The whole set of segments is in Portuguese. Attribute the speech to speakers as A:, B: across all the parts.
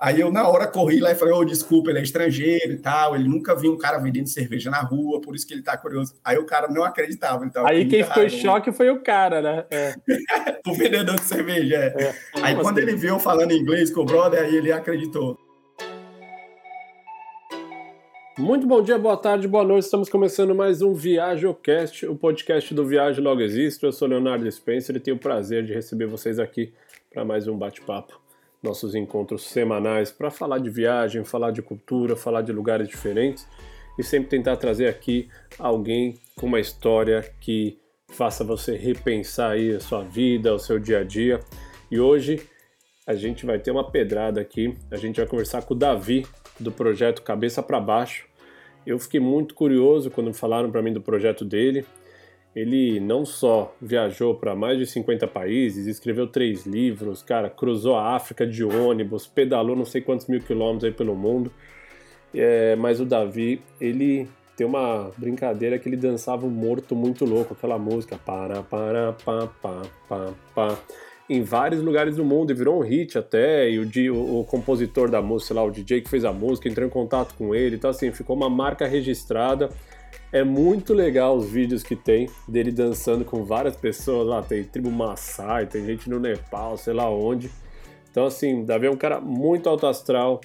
A: Aí eu, na hora, corri lá e falei, ô, oh, desculpa, ele é estrangeiro e tal, ele nunca viu um cara vendendo cerveja na rua, por isso que ele tá curioso. Aí o cara não acreditava. Então,
B: Aí quem ficou em choque foi o cara, né? É.
A: o vendedor de cerveja, é. é. Aí quando ele viu falando inglês com o brother, aí ele acreditou.
B: Muito bom dia, boa tarde, boa noite. Estamos começando mais um ViajoCast, o podcast do Viagem Logo Existe. Eu sou Leonardo Spencer e tenho o prazer de receber vocês aqui para mais um bate-papo nossos encontros semanais para falar de viagem, falar de cultura, falar de lugares diferentes e sempre tentar trazer aqui alguém com uma história que faça você repensar aí a sua vida, o seu dia a dia. E hoje a gente vai ter uma pedrada aqui. A gente vai conversar com o Davi do projeto Cabeça para Baixo. Eu fiquei muito curioso quando falaram para mim do projeto dele. Ele não só viajou para mais de 50 países, escreveu três livros, cara, cruzou a África de ônibus, pedalou não sei quantos mil quilômetros aí pelo mundo. É, mas o Davi, ele tem uma brincadeira que ele dançava um morto muito louco, aquela música para para pa pa pa pa em vários lugares do mundo e virou um hit até. E o, o, o compositor da música, lá, o DJ que fez a música, entrou em contato com ele. Então, assim, ficou uma marca registrada. É muito legal os vídeos que tem dele dançando com várias pessoas lá. Tem tribo Maasai, tem gente no Nepal, sei lá onde. Então, assim, Davi é um cara muito alto astral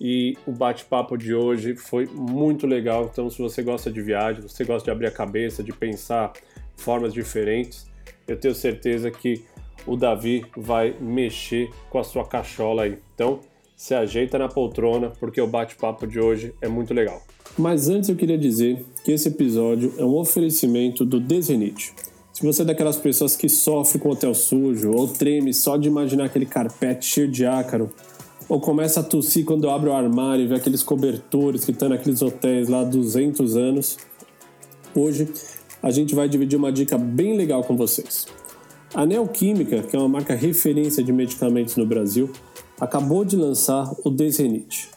B: e o bate-papo de hoje foi muito legal. Então, se você gosta de viagem, você gosta de abrir a cabeça, de pensar formas diferentes, eu tenho certeza que o Davi vai mexer com a sua cachola aí. Então, se ajeita na poltrona, porque o bate-papo de hoje é muito legal. Mas antes eu queria dizer que esse episódio é um oferecimento do Desenite. Se você é daquelas pessoas que sofre com hotel sujo ou treme só de imaginar aquele carpete cheio de ácaro, ou começa a tossir quando abre o armário e vê aqueles cobertores que estão naqueles hotéis lá há 200 anos, hoje a gente vai dividir uma dica bem legal com vocês. A Neoquímica, que é uma marca referência de medicamentos no Brasil, acabou de lançar o Desenite.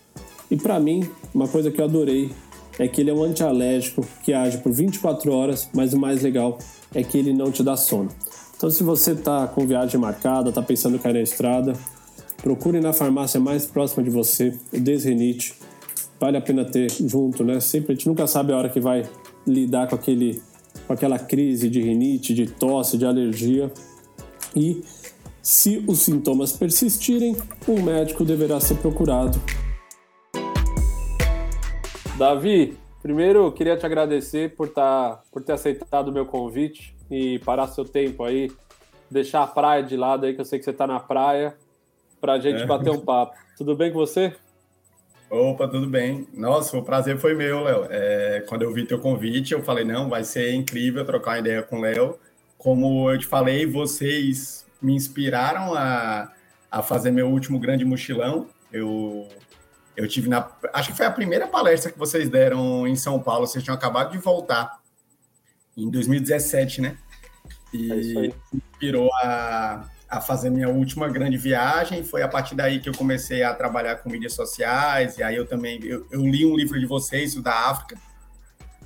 B: E para mim, uma coisa que eu adorei é que ele é um antialérgico que age por 24 horas, mas o mais legal é que ele não te dá sono. Então, se você está com viagem marcada, está pensando em cair na estrada, procure na farmácia mais próxima de você o Desrenite. Vale a pena ter junto, né? Sempre a gente nunca sabe a hora que vai lidar com aquele com aquela crise de rinite, de tosse, de alergia. E se os sintomas persistirem, um médico deverá ser procurado Davi, primeiro eu queria te agradecer por, tá, por ter aceitado o meu convite e parar seu tempo aí, deixar a praia de lado aí, que eu sei que você está na praia, para a gente é. bater um papo. Tudo bem com você?
A: Opa, tudo bem. Nossa, o prazer foi meu, Léo. É, quando eu vi teu convite, eu falei, não, vai ser incrível trocar uma ideia com o Léo. Como eu te falei, vocês me inspiraram a, a fazer meu último grande mochilão. Eu eu tive na. Acho que foi a primeira palestra que vocês deram em São Paulo. Vocês tinham acabado de voltar em 2017, né? E é inspirou a, a fazer minha última grande viagem. Foi a partir daí que eu comecei a trabalhar com mídias sociais. E aí eu também eu, eu li um livro de vocês, o da África.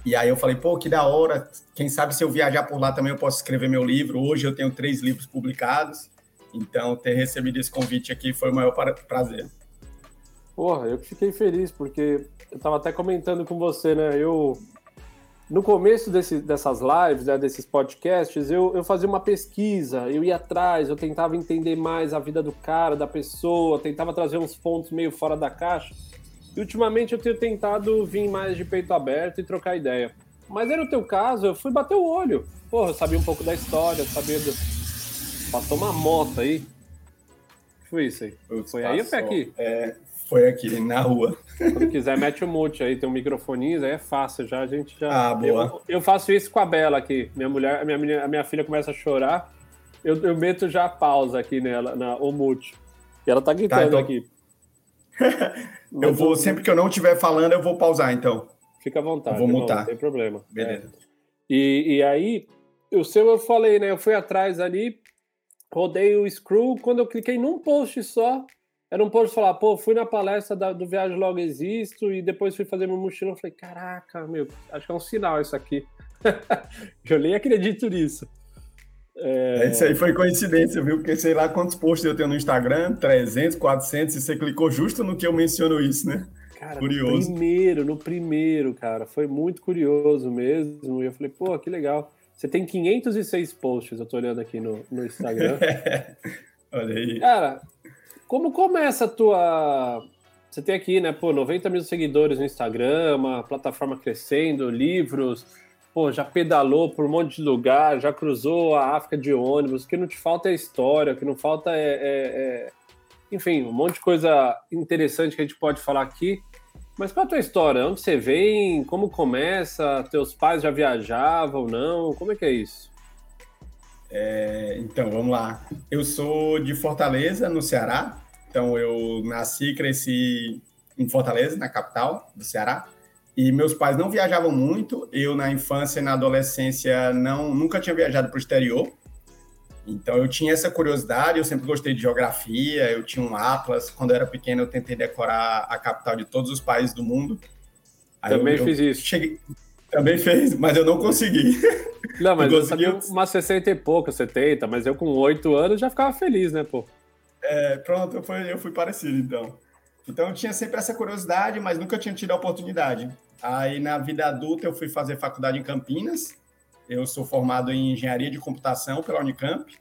A: E aí eu falei, pô, que da hora. Quem sabe se eu viajar por lá também eu posso escrever meu livro. Hoje eu tenho três livros publicados. Então, ter recebido esse convite aqui foi o maior prazer.
B: Porra, eu fiquei feliz, porque eu tava até comentando com você, né? Eu. No começo desse, dessas lives, né, desses podcasts, eu, eu fazia uma pesquisa, eu ia atrás, eu tentava entender mais a vida do cara, da pessoa, tentava trazer uns pontos meio fora da caixa. E ultimamente eu tenho tentado vir mais de peito aberto e trocar ideia. Mas era o teu caso, eu fui bater o olho. Porra, eu sabia um pouco da história, sabia do... Passou uma moto aí. Foi isso aí. Foi aí ou foi aqui?
A: É, foi aqui, na rua.
B: Quando quiser, mete o mute aí, tem um microfoninho, aí é fácil já, a gente já...
A: Ah, boa.
B: Eu, eu faço isso com a Bela aqui, minha mulher, a minha, a minha filha começa a chorar, eu, eu meto já a pausa aqui nela, na, o mute. E ela tá gritando tá, então... aqui.
A: eu vou, sempre que eu não estiver falando, eu vou pausar, então.
B: Fica à vontade.
A: Eu vou mutar.
B: Não tem problema.
A: Beleza. É.
B: E, e aí, o seu eu falei, né? Eu fui atrás ali, rodei o screw, quando eu cliquei num post só, era um post falar, pô, fui na palestra da, do Viagem Logo Existo e depois fui fazer meu mochilão. Falei, caraca, meu, acho que é um sinal isso aqui. eu nem acredito nisso.
A: É... Isso aí foi coincidência, viu? Porque sei lá quantos posts eu tenho no Instagram, 300, 400, e você clicou justo no que eu menciono isso, né?
B: Cara, curioso. no primeiro, no primeiro, cara, foi muito curioso mesmo. E eu falei, pô, que legal. Você tem 506 posts, eu tô olhando aqui no, no Instagram.
A: Olha aí.
B: Cara, como começa a tua. Você tem aqui, né, pô, 90 mil seguidores no Instagram, uma plataforma crescendo, livros, pô, já pedalou por um monte de lugar, já cruzou a África de ônibus, o que não te falta é história, o que não falta é, é, é... enfim, um monte de coisa interessante que a gente pode falar aqui. Mas qual a tua história? Onde você vem? Como começa? Teus pais já viajavam ou não? Como é que é isso?
A: É, então, vamos lá. Eu sou de Fortaleza, no Ceará. Então, eu nasci e cresci em Fortaleza, na capital do Ceará. E meus pais não viajavam muito. Eu, na infância e na adolescência, não, nunca tinha viajado para o exterior. Então eu tinha essa curiosidade, eu sempre gostei de geografia, eu tinha um atlas, quando eu era pequeno eu tentei decorar a capital de todos os países do mundo.
B: Aí também eu, fiz eu isso. Cheguei...
A: Também fez, mas eu não consegui.
B: Não, mas eu consegui umas 60 e pouco, 70, mas eu com 8 anos já ficava feliz, né, pô?
A: É, pronto, eu fui, eu fui parecido então. Então eu tinha sempre essa curiosidade, mas nunca tinha tido a oportunidade. Aí na vida adulta eu fui fazer faculdade em Campinas, eu sou formado em engenharia de computação pela Unicamp.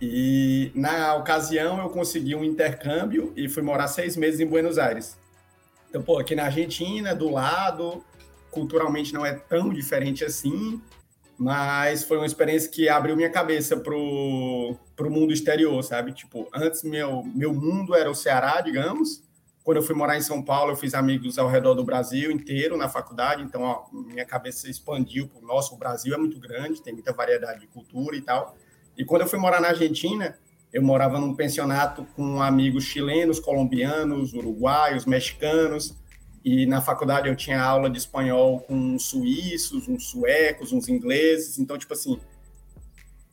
A: E na ocasião eu consegui um intercâmbio e fui morar seis meses em Buenos Aires. Então, pô, aqui na Argentina, do lado, culturalmente não é tão diferente assim, mas foi uma experiência que abriu minha cabeça pro, pro mundo exterior, sabe? Tipo, antes meu, meu mundo era o Ceará, digamos, quando eu fui morar em São Paulo, eu fiz amigos ao redor do Brasil inteiro na faculdade, então ó, minha cabeça expandiu para o nosso. O Brasil é muito grande, tem muita variedade de cultura e tal. E quando eu fui morar na Argentina, eu morava num pensionato com amigos chilenos, colombianos, uruguaios, mexicanos. E na faculdade eu tinha aula de espanhol com uns suíços, uns suecos, uns ingleses. Então, tipo assim,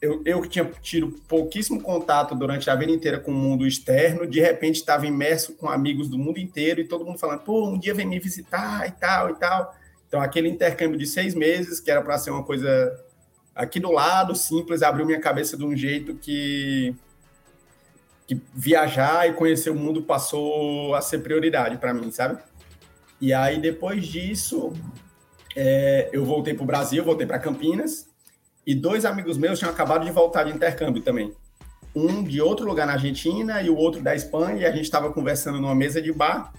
A: eu, eu tinha tido pouquíssimo contato durante a vida inteira com o mundo externo, de repente estava imerso com amigos do mundo inteiro e todo mundo falando, pô, um dia vem me visitar e tal e tal. Então, aquele intercâmbio de seis meses, que era para ser uma coisa aqui do lado, simples, abriu minha cabeça de um jeito que, que viajar e conhecer o mundo passou a ser prioridade para mim, sabe? E aí, depois disso, é, eu voltei para o Brasil, voltei para Campinas, e dois amigos meus tinham acabado de voltar de intercâmbio também. Um de outro lugar na Argentina e o outro da Espanha, e a gente estava conversando numa mesa de bar.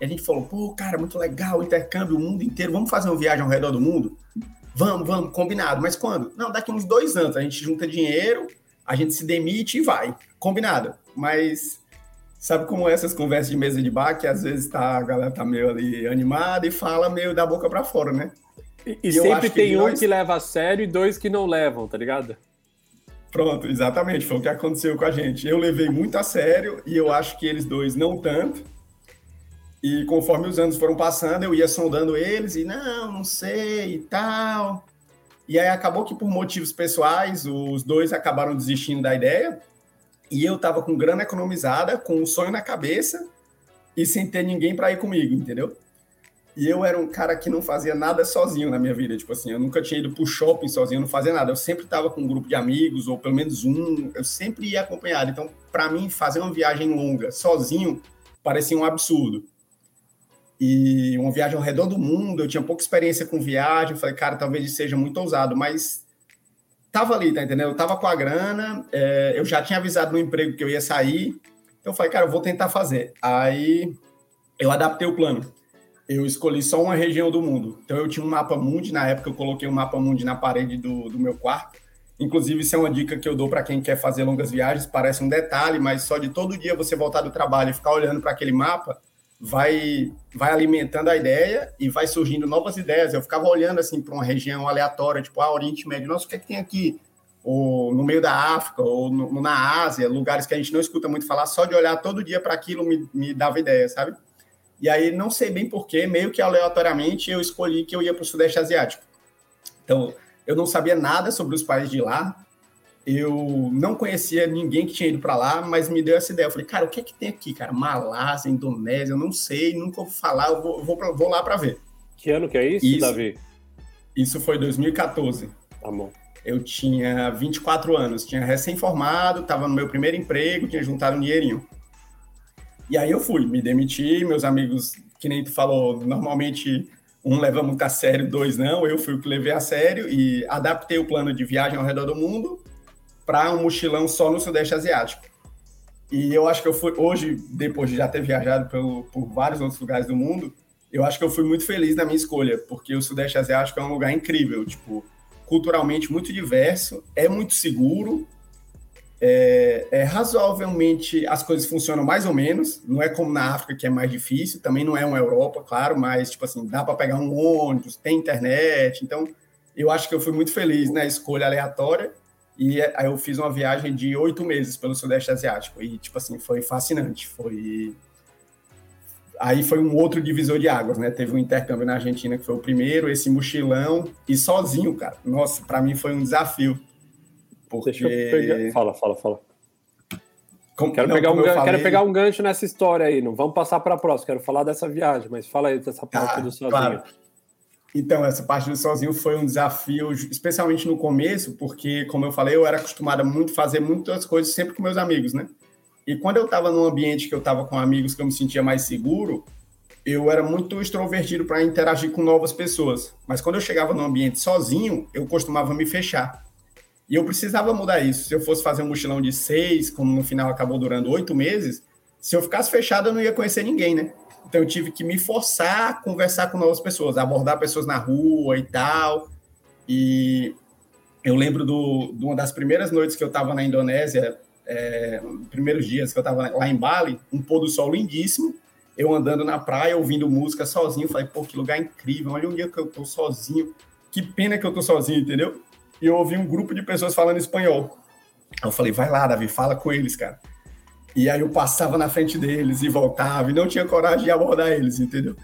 A: E a gente falou: pô, cara, muito legal, intercâmbio, o mundo inteiro, vamos fazer uma viagem ao redor do mundo? Vamos, vamos, combinado. Mas quando? Não, daqui uns dois anos. A gente junta dinheiro, a gente se demite e vai. Combinado. Mas sabe como essas conversas de mesa de bar, que às vezes tá, a galera tá meio ali animada e fala meio da boca para fora, né?
B: E, e sempre tem um nós... que leva a sério e dois que não levam, tá ligado?
A: Pronto, exatamente, foi o que aconteceu com a gente. Eu levei muito a sério e eu acho que eles dois não tanto. E conforme os anos foram passando, eu ia sondando eles e não, não sei e tal. E aí acabou que por motivos pessoais, os dois acabaram desistindo da ideia. E eu tava com grana economizada, com um sonho na cabeça e sem ter ninguém para ir comigo, entendeu? E eu era um cara que não fazia nada sozinho na minha vida. Tipo assim, eu nunca tinha ido pro shopping sozinho, não fazia nada. Eu sempre estava com um grupo de amigos, ou pelo menos um. Eu sempre ia acompanhado. Então, para mim, fazer uma viagem longa sozinho parecia um absurdo. E uma viagem ao redor do mundo, eu tinha pouca experiência com viagem. Eu falei, cara, talvez seja muito ousado, mas tava ali, tá entendendo? Eu tava com a grana, é, eu já tinha avisado no emprego que eu ia sair. Então, eu falei, cara, eu vou tentar fazer. Aí eu adaptei o plano eu escolhi só uma região do mundo. Então eu tinha um mapa mundi, na época eu coloquei um mapa mundi na parede do, do meu quarto. Inclusive, isso é uma dica que eu dou para quem quer fazer longas viagens. Parece um detalhe, mas só de todo dia você voltar do trabalho e ficar olhando para aquele mapa, vai, vai alimentando a ideia e vai surgindo novas ideias. Eu ficava olhando assim para uma região aleatória, tipo, ah, Oriente Médio, nossa, o que é que tem aqui? Ou no meio da África, ou no, na Ásia, lugares que a gente não escuta muito falar, só de olhar todo dia para aquilo me, me dava ideia, sabe? E aí, não sei bem porquê, meio que aleatoriamente, eu escolhi que eu ia para o Sudeste Asiático. Então, eu não sabia nada sobre os países de lá, eu não conhecia ninguém que tinha ido para lá, mas me deu essa ideia. Eu falei, cara, o que é que tem aqui, cara? Malásia, Indonésia, eu não sei, nunca ouvi falar, eu vou, vou, pra, vou lá para ver.
B: Que ano que é isso, isso, Davi?
A: Isso foi 2014.
B: Tá bom.
A: eu tinha 24 anos, tinha recém-formado, estava no meu primeiro emprego, tinha juntado um dinheirinho. E aí eu fui, me demiti, meus amigos, que nem tu falou, normalmente um leva muito a sério, dois não, eu fui o que levei a sério e adaptei o plano de viagem ao redor do mundo para um mochilão só no Sudeste Asiático. E eu acho que eu fui, hoje, depois de já ter viajado pelo, por vários outros lugares do mundo, eu acho que eu fui muito feliz na minha escolha, porque o Sudeste Asiático é um lugar incrível, tipo, culturalmente muito diverso, é muito seguro, é, é, razoavelmente as coisas funcionam mais ou menos, não é como na África que é mais difícil, também não é uma Europa, claro, mas tipo assim, dá para pegar um ônibus, tem internet, então eu acho que eu fui muito feliz na escolha aleatória e aí eu fiz uma viagem de oito meses pelo Sudeste Asiático e tipo assim, foi fascinante, foi aí foi um outro divisor de águas, né? Teve um intercâmbio na Argentina que foi o primeiro, esse mochilão e sozinho, cara. Nossa, para mim foi um desafio
B: porque... Deixa eu pegar. Fala, fala, fala. Como, quero, não, pegar um, falei... quero pegar um gancho nessa história aí. Não vamos passar para a próxima. Quero falar dessa viagem, mas fala aí dessa parte ah, do sozinho. Claro.
A: Então, essa parte do sozinho foi um desafio, especialmente no começo, porque, como eu falei, eu era acostumado muito fazer muitas coisas sempre com meus amigos, né? E quando eu estava num ambiente que eu estava com amigos que eu me sentia mais seguro, eu era muito extrovertido para interagir com novas pessoas. Mas quando eu chegava num ambiente sozinho, eu costumava me fechar. E eu precisava mudar isso. Se eu fosse fazer um mochilão de seis, como no final acabou durando oito meses, se eu ficasse fechado, eu não ia conhecer ninguém, né? Então eu tive que me forçar a conversar com novas pessoas, abordar pessoas na rua e tal. E eu lembro do, de uma das primeiras noites que eu estava na Indonésia, é, primeiros dias que eu estava lá em Bali, um pôr do sol lindíssimo, eu andando na praia, ouvindo música sozinho, falei, pô, que lugar incrível, olha um dia que eu tô sozinho, que pena que eu tô sozinho, entendeu? e eu ouvi um grupo de pessoas falando espanhol. Eu falei, vai lá, Davi, fala com eles, cara. E aí eu passava na frente deles e voltava, e não tinha coragem de abordar eles, entendeu?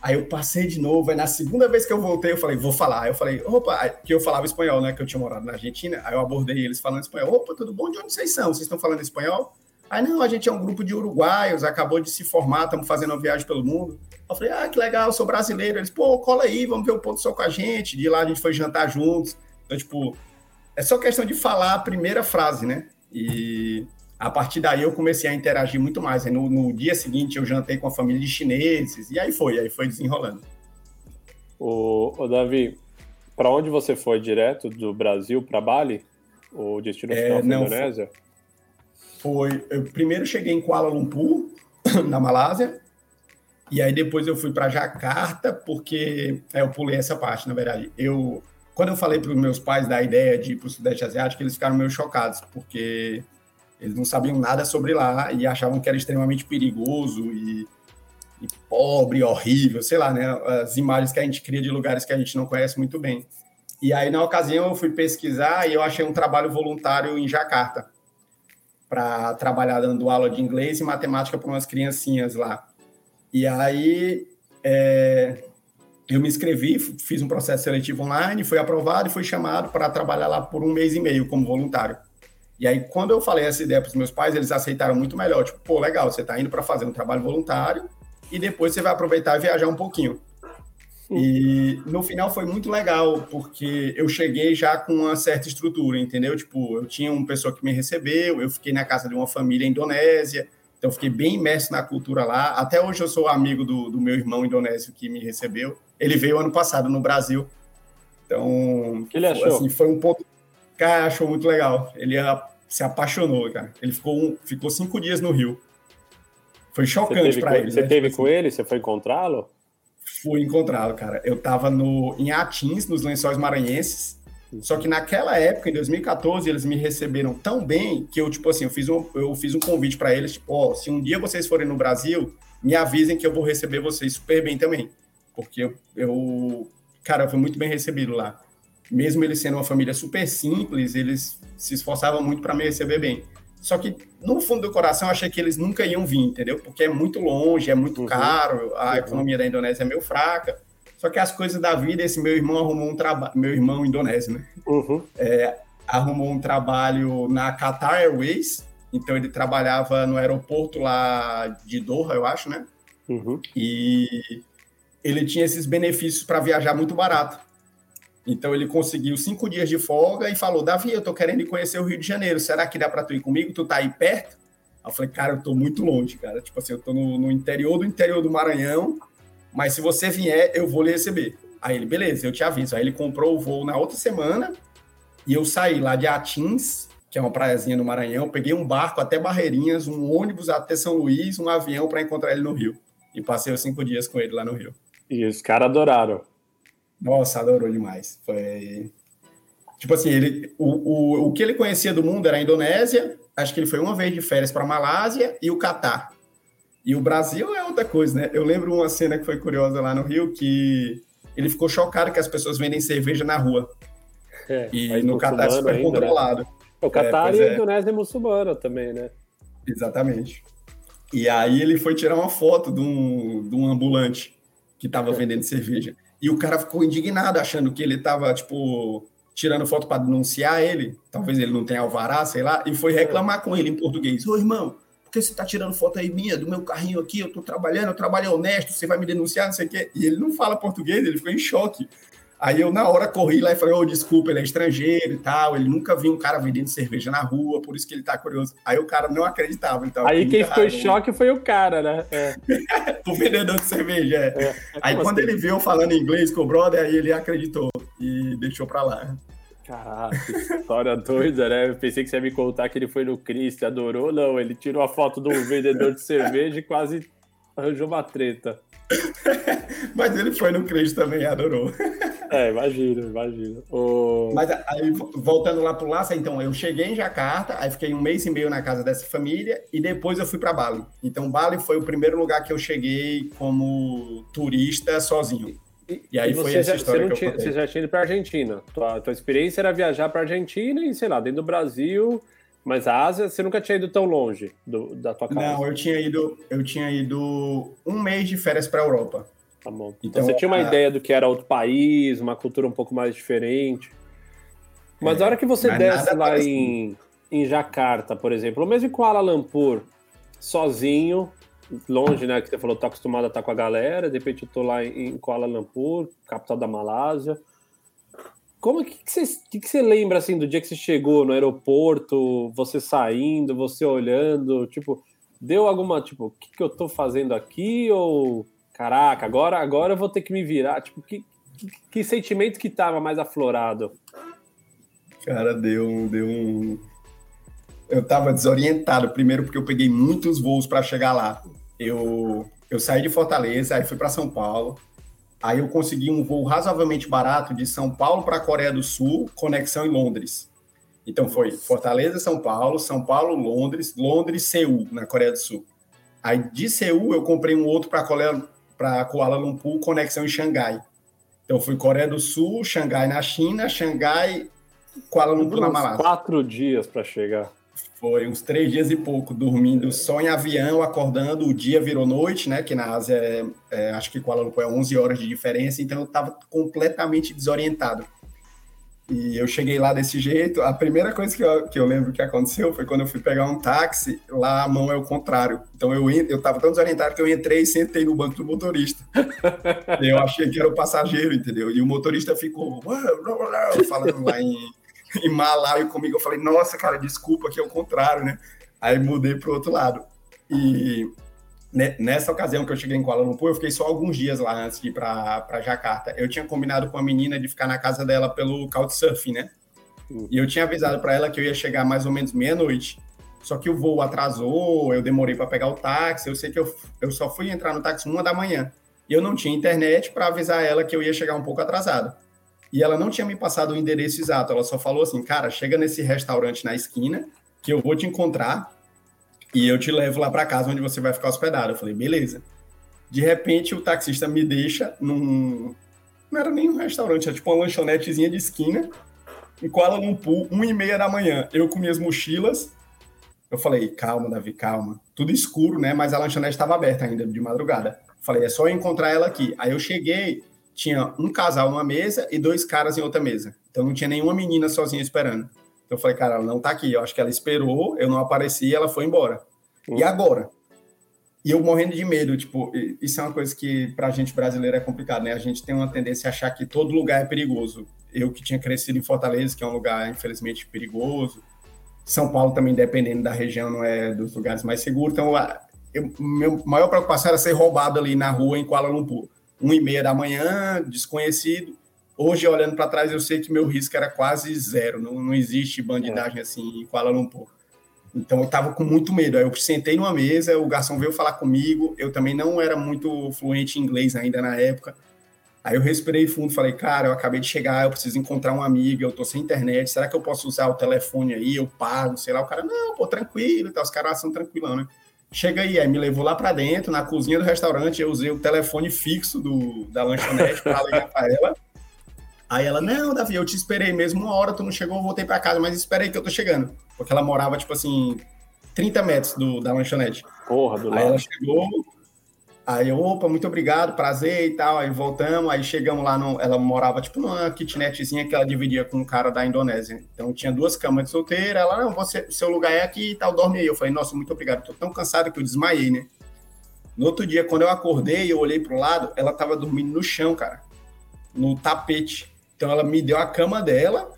A: Aí eu passei de novo, aí na segunda vez que eu voltei, eu falei, vou falar. Aí eu falei, opa, que eu falava espanhol, né? Que eu tinha morado na Argentina. Aí eu abordei eles falando espanhol. Opa, tudo bom? De onde vocês são? Vocês estão falando espanhol? Aí, não, a gente é um grupo de uruguaios, acabou de se formar, estamos fazendo uma viagem pelo mundo. Eu falei, ah, que legal, sou brasileiro. Eles, pô, cola aí, vamos ver o ponto sol com a gente. De lá a gente foi jantar juntos. Então, tipo, é só questão de falar a primeira frase, né? E a partir daí eu comecei a interagir muito mais. No, no dia seguinte eu jantei com a família de chineses, e aí foi, aí foi desenrolando.
B: O, o Davi, para onde você foi direto do Brasil para Bali? O destino é, final foi Indonésia?
A: Foi, eu primeiro cheguei em Kuala Lumpur, na Malásia, e aí depois eu fui para Jacarta, porque é, eu pulei essa parte, na verdade. Eu quando eu falei para os meus pais da ideia de ir para o Sudeste Asiático, eles ficaram meio chocados, porque eles não sabiam nada sobre lá e achavam que era extremamente perigoso e, e pobre, horrível, sei lá, né? As imagens que a gente cria de lugares que a gente não conhece muito bem. E aí, na ocasião, eu fui pesquisar e eu achei um trabalho voluntário em Jacarta para trabalhar dando aula de inglês e matemática para umas criancinhas lá. E aí, é, eu me inscrevi, fiz um processo seletivo online, fui aprovado e fui chamado para trabalhar lá por um mês e meio como voluntário. E aí, quando eu falei essa ideia para os meus pais, eles aceitaram muito melhor. Tipo, pô, legal, você está indo para fazer um trabalho voluntário e depois você vai aproveitar e viajar um pouquinho. E no final foi muito legal, porque eu cheguei já com uma certa estrutura, entendeu? Tipo, eu tinha uma pessoa que me recebeu, eu fiquei na casa de uma família indonésia, então fiquei bem imerso na cultura lá. Até hoje eu sou amigo do, do meu irmão indonésio que me recebeu. Ele veio ano passado no Brasil. Então,
B: que ele achou?
A: Assim, foi um ponto. Cara, achou muito legal. Ele se apaixonou, cara. Ele ficou, um, ficou cinco dias no Rio. Foi chocante para ele.
B: Você né? teve tipo com assim. ele? Você foi encontrá-lo?
A: Fui encontrá-lo, cara. Eu estava no, em Atins, nos Lençóis Maranhenses. Só que naquela época, em 2014, eles me receberam tão bem que eu, tipo assim, eu fiz um, eu fiz um convite para eles, tipo, ó, oh, se um dia vocês forem no Brasil, me avisem que eu vou receber vocês super bem também porque eu, eu, cara, fui muito bem recebido lá. Mesmo eles sendo uma família super simples, eles se esforçavam muito para me receber bem. Só que, no fundo do coração, eu achei que eles nunca iam vir, entendeu? Porque é muito longe, é muito uhum. caro, a uhum. economia da Indonésia é meio fraca. Só que as coisas da vida, esse meu irmão arrumou um trabalho, meu irmão indonésio, né?
B: Uhum.
A: É, arrumou um trabalho na Qatar Airways, então ele trabalhava no aeroporto lá de Doha, eu acho, né?
B: Uhum.
A: E ele tinha esses benefícios para viajar muito barato. Então ele conseguiu cinco dias de folga e falou: Davi, eu tô querendo ir conhecer o Rio de Janeiro. Será que dá para tu ir comigo? Tu tá aí perto? Aí eu falei, cara, eu tô muito longe, cara. Tipo assim, eu tô no, no interior do interior do Maranhão, mas se você vier, eu vou lhe receber. Aí ele, beleza, eu te aviso. Aí ele comprou o voo na outra semana e eu saí lá de Atins, que é uma praiazinha no Maranhão, peguei um barco até Barreirinhas, um ônibus até São Luís, um avião para encontrar ele no Rio. E passei os cinco dias com ele lá no Rio.
B: E os caras adoraram.
A: Nossa, adorou demais. Foi. Tipo assim, ele, o, o, o que ele conhecia do mundo era a Indonésia, acho que ele foi uma vez de férias para Malásia e o Catar. E o Brasil é outra coisa, né? Eu lembro uma cena que foi curiosa lá no Rio, que ele ficou chocado que as pessoas vendem cerveja na rua. É, e no Catar isso foi ainda, né? controlado. Né?
B: O Catar é, e a é. Indonésia é muçulmana também, né?
A: Exatamente. E aí ele foi tirar uma foto de um, de um ambulante que estava é. vendendo cerveja. E o cara ficou indignado, achando que ele estava, tipo, tirando foto para denunciar ele. Talvez ele não tenha alvará, sei lá. E foi reclamar com ele em português. Ô, irmão, por que você está tirando foto aí minha, do meu carrinho aqui? Eu estou trabalhando, eu trabalho honesto, você vai me denunciar, não sei o quê. E ele não fala português, ele ficou em choque. Aí eu, na hora, corri lá e falei, ô, oh, desculpa, ele é estrangeiro e tal, ele nunca viu um cara vendendo cerveja na rua, por isso que ele tá curioso. Aí o cara não acreditava. Então,
B: Aí quem ficou em choque foi o cara, né?
A: É. o vendedor de cerveja, é. é. Aí quando assim? ele viu falando inglês com o brother, aí ele acreditou e deixou pra lá.
B: Caraca, história doida, né? Eu pensei que você ia me contar que ele foi no Cristo, adorou. Não, ele tirou a foto do vendedor de cerveja e quase arranjou uma treta.
A: Mas ele foi no Cristo também, adorou.
B: É, imagino, imagino. O...
A: Mas aí, voltando lá pro Laça, então, eu cheguei em Jacarta, aí fiquei um mês e meio na casa dessa família, e depois eu fui para Bali. Então, Bali foi o primeiro lugar que eu cheguei como turista sozinho.
B: E, aí e foi essa já, história você, tinha, você já tinha ido para Argentina. Tua, tua experiência era viajar para Argentina e, sei lá, dentro do Brasil, mas a Ásia, você nunca tinha ido tão longe do, da tua casa?
A: Não, eu tinha ido, eu tinha ido um mês de férias para a Europa.
B: Tá bom. Então, você tinha uma a... ideia do que era outro país, uma cultura um pouco mais diferente. Mas é, a hora que você desce lá em, em Jacarta, por exemplo, ou mesmo em Kuala Lumpur, sozinho, longe, né? Que você falou, tô acostumado a estar com a galera, de repente eu tô lá em Kuala Lumpur, capital da Malásia. Como que, que, você, que, que você lembra assim do dia que você chegou no aeroporto, você saindo, você olhando, tipo, deu alguma, tipo, o que, que eu tô fazendo aqui? Ou caraca, agora, agora eu vou ter que me virar. Tipo, que, que, que sentimento que tava mais aflorado?
A: Cara, deu, deu um. Eu tava desorientado, primeiro porque eu peguei muitos voos para chegar lá. Eu, eu saí de Fortaleza, aí fui para São Paulo. Aí eu consegui um voo razoavelmente barato de São Paulo para Coreia do Sul, conexão em Londres. Então foi Fortaleza, São Paulo, São Paulo, Londres, Londres, Seul, na Coreia do Sul. Aí de Seul eu comprei um outro para para Kuala Lumpur, conexão em Xangai. Então fui Coreia do Sul, Xangai na China, Xangai, Kuala Lumpur na Malásia.
B: Quatro dias para chegar.
A: Foi uns três dias e pouco, dormindo só em avião, acordando, o dia virou noite, né? Que na Ásia, é, é, acho que Kuala Lumpur é 11 horas de diferença, então eu estava completamente desorientado. E eu cheguei lá desse jeito. A primeira coisa que eu, que eu lembro que aconteceu foi quando eu fui pegar um táxi, lá a mão é o contrário. Então eu, eu tava tão desorientado que eu entrei e sentei no banco do motorista. eu achei que era o passageiro, entendeu? E o motorista ficou falando lá em, em malaio comigo. Eu falei, nossa, cara, desculpa, que é o contrário, né? Aí mudei pro outro lado. E nessa ocasião que eu cheguei em Kuala Lumpur, eu fiquei só alguns dias lá antes de ir para Jakarta. Eu tinha combinado com a menina de ficar na casa dela pelo Couchsurfing, né? Uhum. E eu tinha avisado para ela que eu ia chegar mais ou menos meia-noite. Só que o voo atrasou, eu demorei para pegar o táxi. Eu sei que eu, eu só fui entrar no táxi uma da manhã. E eu não tinha internet para avisar ela que eu ia chegar um pouco atrasado. E ela não tinha me passado o endereço exato. Ela só falou assim: cara, chega nesse restaurante na esquina que eu vou te encontrar e eu te levo lá para casa onde você vai ficar hospedado. Eu falei, beleza. De repente, o taxista me deixa num. Não era nem um restaurante, era tipo uma lanchonetezinha de esquina, em Kuala Lumpur, uma e meia da manhã. Eu com minhas mochilas. Eu falei, calma, Davi, calma. Tudo escuro, né? Mas a lanchonete estava aberta ainda de madrugada. Eu falei, é só encontrar ela aqui. Aí eu cheguei, tinha um casal numa mesa e dois caras em outra mesa. Então não tinha nenhuma menina sozinha esperando. Eu falei, cara, ela não tá aqui. Eu acho que ela esperou, eu não apareci e ela foi embora. Uhum. E agora? E eu morrendo de medo, tipo, isso é uma coisa que pra gente brasileiro é complicado, né? A gente tem uma tendência a achar que todo lugar é perigoso. Eu que tinha crescido em Fortaleza, que é um lugar, infelizmente, perigoso. São Paulo também, dependendo da região, não é dos lugares mais seguros. Então, a, eu, meu maior preocupação era ser roubado ali na rua em Kuala Lumpur. Uma e meia da manhã, desconhecido. Hoje, olhando para trás, eu sei que meu risco era quase zero. Não, não existe bandidagem é. assim em Kuala Lumpur. Então eu estava com muito medo. Aí eu sentei numa mesa, o garçom veio falar comigo. Eu também não era muito fluente em inglês ainda na época. Aí eu respirei fundo, falei, cara, eu acabei de chegar, eu preciso encontrar uma amiga, eu tô sem internet, será que eu posso usar o telefone aí? Eu pago, sei lá. O cara, não, pô, tranquilo, tá, os caras são tranquilão, né? Chega aí, aí me levou lá para dentro, na cozinha do restaurante, eu usei o telefone fixo do, da lanchonete para ligar para ela. Aí ela, não, Davi, eu te esperei mesmo uma hora, tu não chegou, eu voltei para casa, mas esperei que eu tô chegando. Porque ela morava, tipo assim, 30 metros do, da lanchonete.
B: Porra, do
A: lado. Aí ela chegou, aí eu, opa, muito obrigado, prazer e tal. Aí voltamos, aí chegamos lá, no, ela morava, tipo, numa kitnetzinha que ela dividia com um cara da Indonésia. Então tinha duas camas de solteira, ela, não, você, seu lugar é aqui e tal, dorme aí. Eu falei, nossa, muito obrigado, tô tão cansado que eu desmaiei, né? No outro dia, quando eu acordei, eu olhei pro lado, ela tava dormindo no chão, cara, no tapete. Então ela me deu a cama dela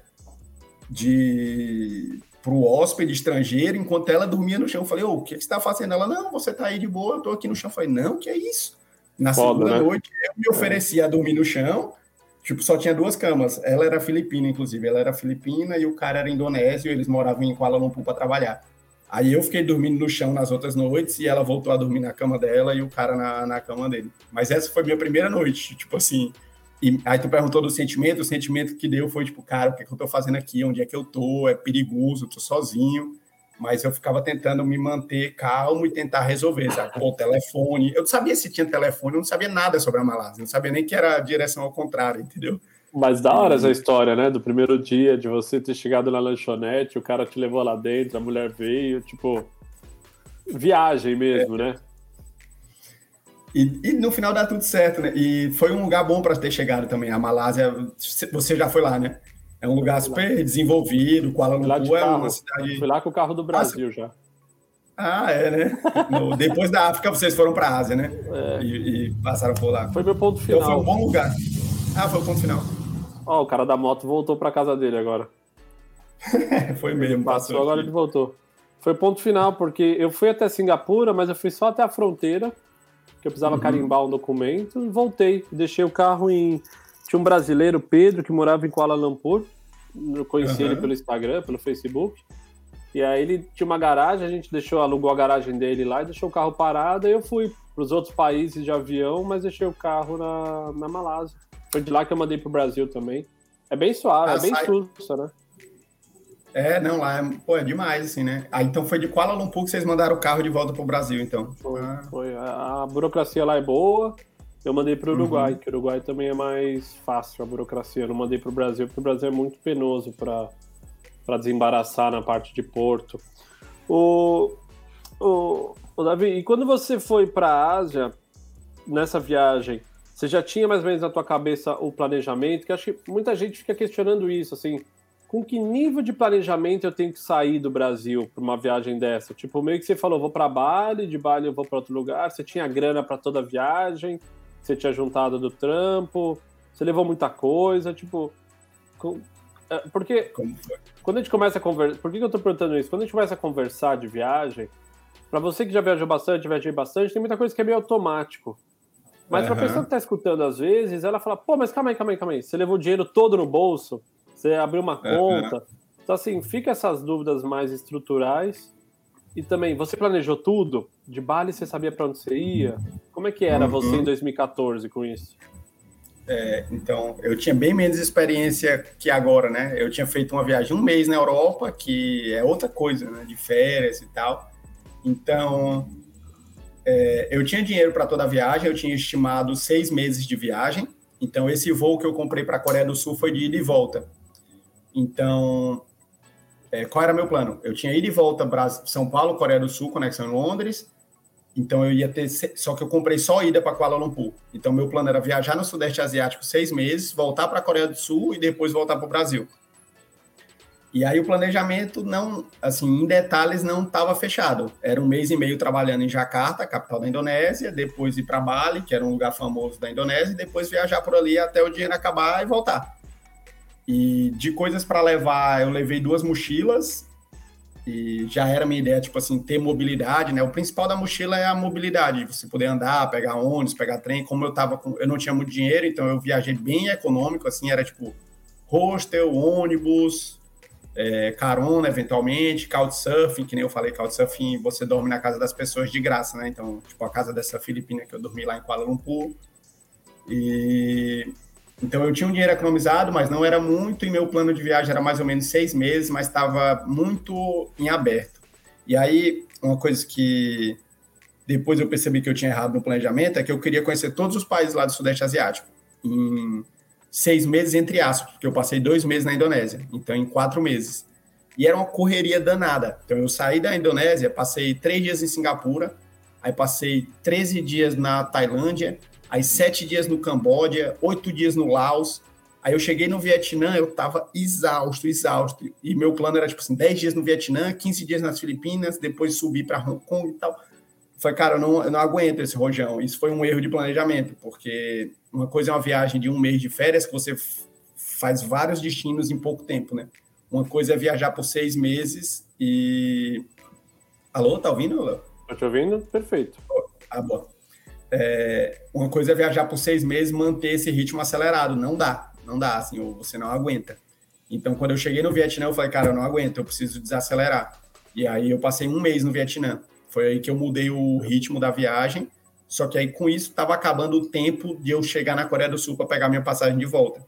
A: de para o hóspede estrangeiro, enquanto ela dormia no chão. Eu falei, ô, o que, que você está fazendo? Ela, não, você está aí de boa, eu estou aqui no chão. Eu falei, não, que é isso? Na Foda, segunda né? noite, eu me ofereci a dormir no chão, tipo, só tinha duas camas. Ela era filipina, inclusive, ela era filipina e o cara era indonésio, eles moravam em Kuala Lumpur para trabalhar. Aí eu fiquei dormindo no chão nas outras noites e ela voltou a dormir na cama dela e o cara na, na cama dele. Mas essa foi minha primeira noite, tipo assim, e aí tu perguntou do sentimento, o sentimento que deu foi tipo, cara, o que, é que eu tô fazendo aqui? Onde é que eu tô? É perigoso, tô sozinho. Mas eu ficava tentando me manter calmo e tentar resolver, sabe? Pô, telefone. Eu não sabia se tinha telefone, eu não sabia nada sobre a Malásia, não sabia nem que era a direção ao contrário, entendeu?
B: Mas da hora essa história, né? Do primeiro dia, de você ter chegado na lanchonete, o cara te levou lá dentro, a mulher veio, tipo. Viagem mesmo, é. né?
A: E, e, no final dá tudo certo, né? E foi um lugar bom para ter chegado também. A Malásia, você já foi lá, né? É um lugar super desenvolvido. Kuala Lumpur é uma cidade.
B: Fui lá com o carro do Brasil já.
A: Ah, é, né? No, depois da África vocês foram para a Ásia, né? É. E, e, passaram por lá.
B: Foi meu ponto final.
A: Então foi um bom lugar. Ah, foi o ponto final.
B: Ó, oh, o cara da moto voltou para casa dele agora.
A: foi mesmo.
B: Passou, passou agora ele voltou. Foi ponto final, porque eu fui até Singapura, mas eu fui só até a fronteira que eu precisava uhum. carimbar um documento e voltei. Deixei o carro em. Tinha um brasileiro, Pedro, que morava em Kuala Lumpur. Eu conheci uhum. ele pelo Instagram, pelo Facebook. E aí ele tinha uma garagem, a gente deixou, alugou a garagem dele lá e deixou o carro parado. Aí eu fui para os outros países de avião, mas deixei o carro na, na Malásia. Foi de lá que eu mandei para o Brasil também. É bem suave, ah, é bem sai... sussa, né?
A: É, não, lá é, pô, é demais, assim, né? Ah, então foi de Kuala Lumpur que vocês mandaram o carro de volta para o Brasil, então.
B: Foi, ah. foi. A, a, burocracia lá é boa. Eu mandei para o Uruguai, uhum. que o Uruguai também é mais fácil a burocracia. Eu não mandei para o Brasil, porque o Brasil é muito penoso para desembaraçar na parte de porto. O, o, o Davi, e quando você foi para a Ásia, nessa viagem, você já tinha mais ou menos na tua cabeça o planejamento? Que acho que muita gente fica questionando isso, assim com que nível de planejamento eu tenho que sair do Brasil para uma viagem dessa? Tipo, meio que você falou, vou para Bali, de Bali eu vou para outro lugar. Você tinha grana para toda a viagem, você tinha juntado do trampo, você levou muita coisa, tipo, com... É, porque quando a gente começa a conversar, por que, eu tô perguntando isso? Quando a gente começa a conversar de viagem, para você que já viajou bastante, viajei bastante, tem muita coisa que é meio automático. Mas uhum. pra pessoa que tá escutando às vezes, ela fala, pô, mas calma aí, calma aí, calma aí. Você levou o dinheiro todo no bolso, você abriu uma é, conta. Então, assim, fica essas dúvidas mais estruturais. E também, você planejou tudo? De Bali você sabia para onde você ia? Como é que era uhum. você em 2014 com isso?
A: É, então, eu tinha bem menos experiência que agora, né? Eu tinha feito uma viagem um mês na Europa, que é outra coisa, né? De férias e tal. Então, é, eu tinha dinheiro para toda a viagem, eu tinha estimado seis meses de viagem. Então, esse voo que eu comprei para a Coreia do Sul foi de ida e volta. Então, é, qual era meu plano? Eu tinha ido e volta Brasil, São Paulo, Coreia do Sul, conexão em Londres. Então eu ia ter, só que eu comprei só ida para Kuala Lumpur. Então meu plano era viajar no Sudeste Asiático seis meses, voltar para a Coreia do Sul e depois voltar para o Brasil. E aí o planejamento não, assim, em detalhes não estava fechado. Era um mês e meio trabalhando em Jakarta, capital da Indonésia, depois ir para Bali, que era um lugar famoso da Indonésia, e depois viajar por ali até o dinheiro acabar e voltar. E de coisas para levar, eu levei duas mochilas e já era minha ideia, tipo assim, ter mobilidade, né? O principal da mochila é a mobilidade, você poder andar, pegar ônibus, pegar trem. Como eu tava com, eu não tinha muito dinheiro, então eu viajei bem econômico, assim, era tipo hostel, ônibus, é, carona, eventualmente, couchsurfing, que nem eu falei, couchsurfing, você dorme na casa das pessoas de graça, né? Então, tipo, a casa dessa filipina que eu dormi lá em Kuala Lumpur. E então eu tinha um dinheiro economizado, mas não era muito, e meu plano de viagem era mais ou menos seis meses, mas estava muito em aberto. E aí, uma coisa que depois eu percebi que eu tinha errado no planejamento é que eu queria conhecer todos os países lá do Sudeste Asiático em seis meses, entre aspas, porque eu passei dois meses na Indonésia, então em quatro meses. E era uma correria danada. Então eu saí da Indonésia, passei três dias em Singapura, aí passei 13 dias na Tailândia, aí sete dias no Camboja, oito dias no Laos. Aí eu cheguei no Vietnã, eu tava exausto, exausto. E meu plano era, tipo assim, 10 dias no Vietnã, 15 dias nas Filipinas, depois subir para Hong Kong e tal. Foi, cara, eu não, eu não aguento esse rojão. Isso foi um erro de planejamento, porque uma coisa é uma viagem de um mês de férias que você faz vários destinos em pouco tempo, né? Uma coisa é viajar por seis meses e. Alô, tá ouvindo, Léo?
B: Tô te ouvindo? Perfeito.
A: Ah, bom. É, uma coisa é viajar por seis meses manter esse ritmo acelerado. Não dá, não dá, assim, você não aguenta. Então, quando eu cheguei no Vietnã, eu falei, cara, eu não aguento, eu preciso desacelerar. E aí eu passei um mês no Vietnã. Foi aí que eu mudei o ritmo da viagem. Só que aí com isso estava acabando o tempo de eu chegar na Coreia do Sul para pegar minha passagem de volta.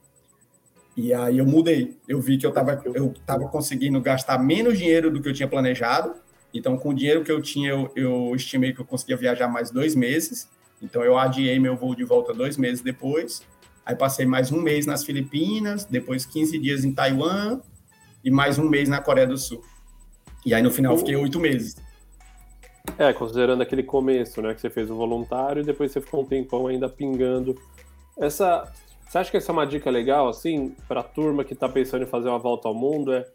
A: E aí eu mudei. Eu vi que eu estava eu tava conseguindo gastar menos dinheiro do que eu tinha planejado. Então, com o dinheiro que eu tinha, eu, eu estimei que eu conseguia viajar mais dois meses. Então eu adiei meu voo de volta dois meses depois. Aí passei mais um mês nas Filipinas, depois 15 dias em Taiwan e mais um mês na Coreia do Sul. E aí no final fiquei oito meses.
B: É, considerando aquele começo, né, que você fez o voluntário e depois você ficou um tempão ainda pingando. Essa, você acha que essa é uma dica legal, assim, para a turma que está pensando em fazer uma volta ao mundo? É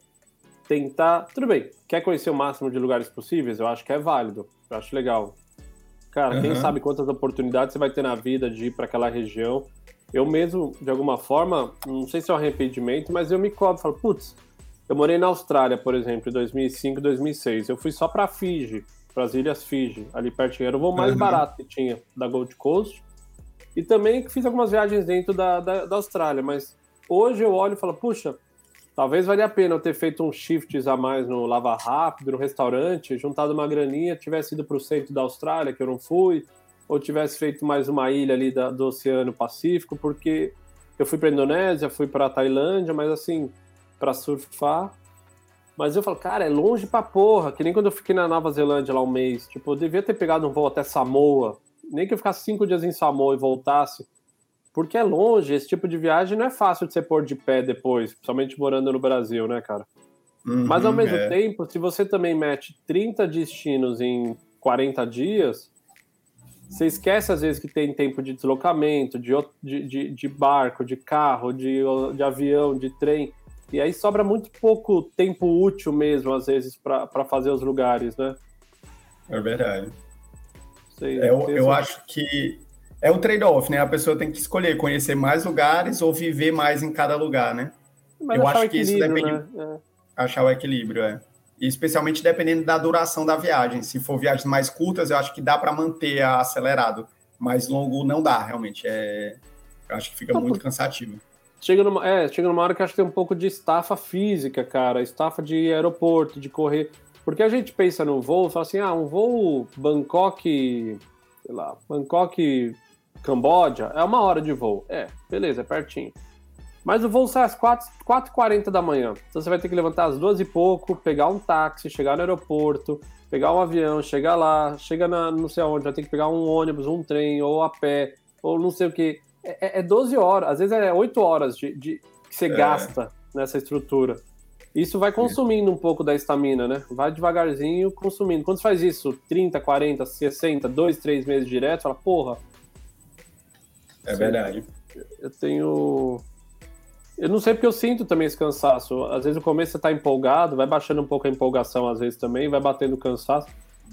B: tentar. Tudo bem, quer conhecer o máximo de lugares possíveis? Eu acho que é válido, eu acho legal. Cara, uhum. quem sabe quantas oportunidades você vai ter na vida de ir para aquela região. Eu mesmo, de alguma forma, não sei se é um arrependimento, mas eu me cobro, falo, putz, eu morei na Austrália, por exemplo, em 2005, 2006. Eu fui só para Fiji, para as Ilhas Fiji, ali pertinho. Era o voo mais uhum. barato que tinha da Gold Coast. E também fiz algumas viagens dentro da, da, da Austrália, mas hoje eu olho e falo, puxa, Talvez valha a pena eu ter feito uns shifts a mais no Lava Rápido, no restaurante, juntado uma graninha, tivesse ido para o centro da Austrália, que eu não fui, ou tivesse feito mais uma ilha ali da, do Oceano Pacífico, porque eu fui para Indonésia, fui para Tailândia, mas assim, para surfar. Mas eu falo, cara, é longe pra porra, que nem quando eu fiquei na Nova Zelândia lá um mês. Tipo, eu devia ter pegado um voo até Samoa, nem que eu ficasse cinco dias em Samoa e voltasse porque é longe, esse tipo de viagem não é fácil de você pôr de pé depois, principalmente morando no Brasil, né, cara? Uhum, Mas ao mesmo é. tempo, se você também mete 30 destinos em 40 dias, você esquece às vezes que tem tempo de deslocamento, de, de, de barco, de carro, de, de avião, de trem. E aí sobra muito pouco tempo útil mesmo, às vezes, para fazer os lugares, né?
A: É verdade. Sei, é, eu, eu acho que é o trade-off, né? A pessoa tem que escolher conhecer mais lugares ou viver mais em cada lugar, né? Mas eu acho que isso depende. Né? É. Achar o equilíbrio, é. E especialmente dependendo da duração da viagem. Se for viagens mais curtas, eu acho que dá para manter acelerado. Mais longo não dá, realmente. É... Eu acho que fica muito cansativo.
B: Chega numa, é, chega numa hora que acho que tem um pouco de estafa física, cara. Estafa de aeroporto, de correr. Porque a gente pensa no voo, fala assim, ah, um voo Bangkok, sei lá, Bangkok Camboja, é uma hora de voo. É, beleza, é pertinho. Mas o voo sai às 4h40 da manhã. Então você vai ter que levantar às 2 e pouco, pegar um táxi, chegar no aeroporto, pegar um avião, chegar lá, chega na não sei aonde, vai ter que pegar um ônibus, um trem, ou a pé, ou não sei o que. É, é 12 horas, às vezes é 8 horas de, de que você é. gasta nessa estrutura. Isso vai consumindo um pouco da estamina, né? Vai devagarzinho consumindo. Quando você faz isso 30, 40, 60, 2, 3 meses direto, fala, porra,
A: é verdade.
B: Eu tenho. Eu não sei porque eu sinto também esse cansaço. Às vezes no começo você tá empolgado, vai baixando um pouco a empolgação às vezes também, vai batendo cansaço.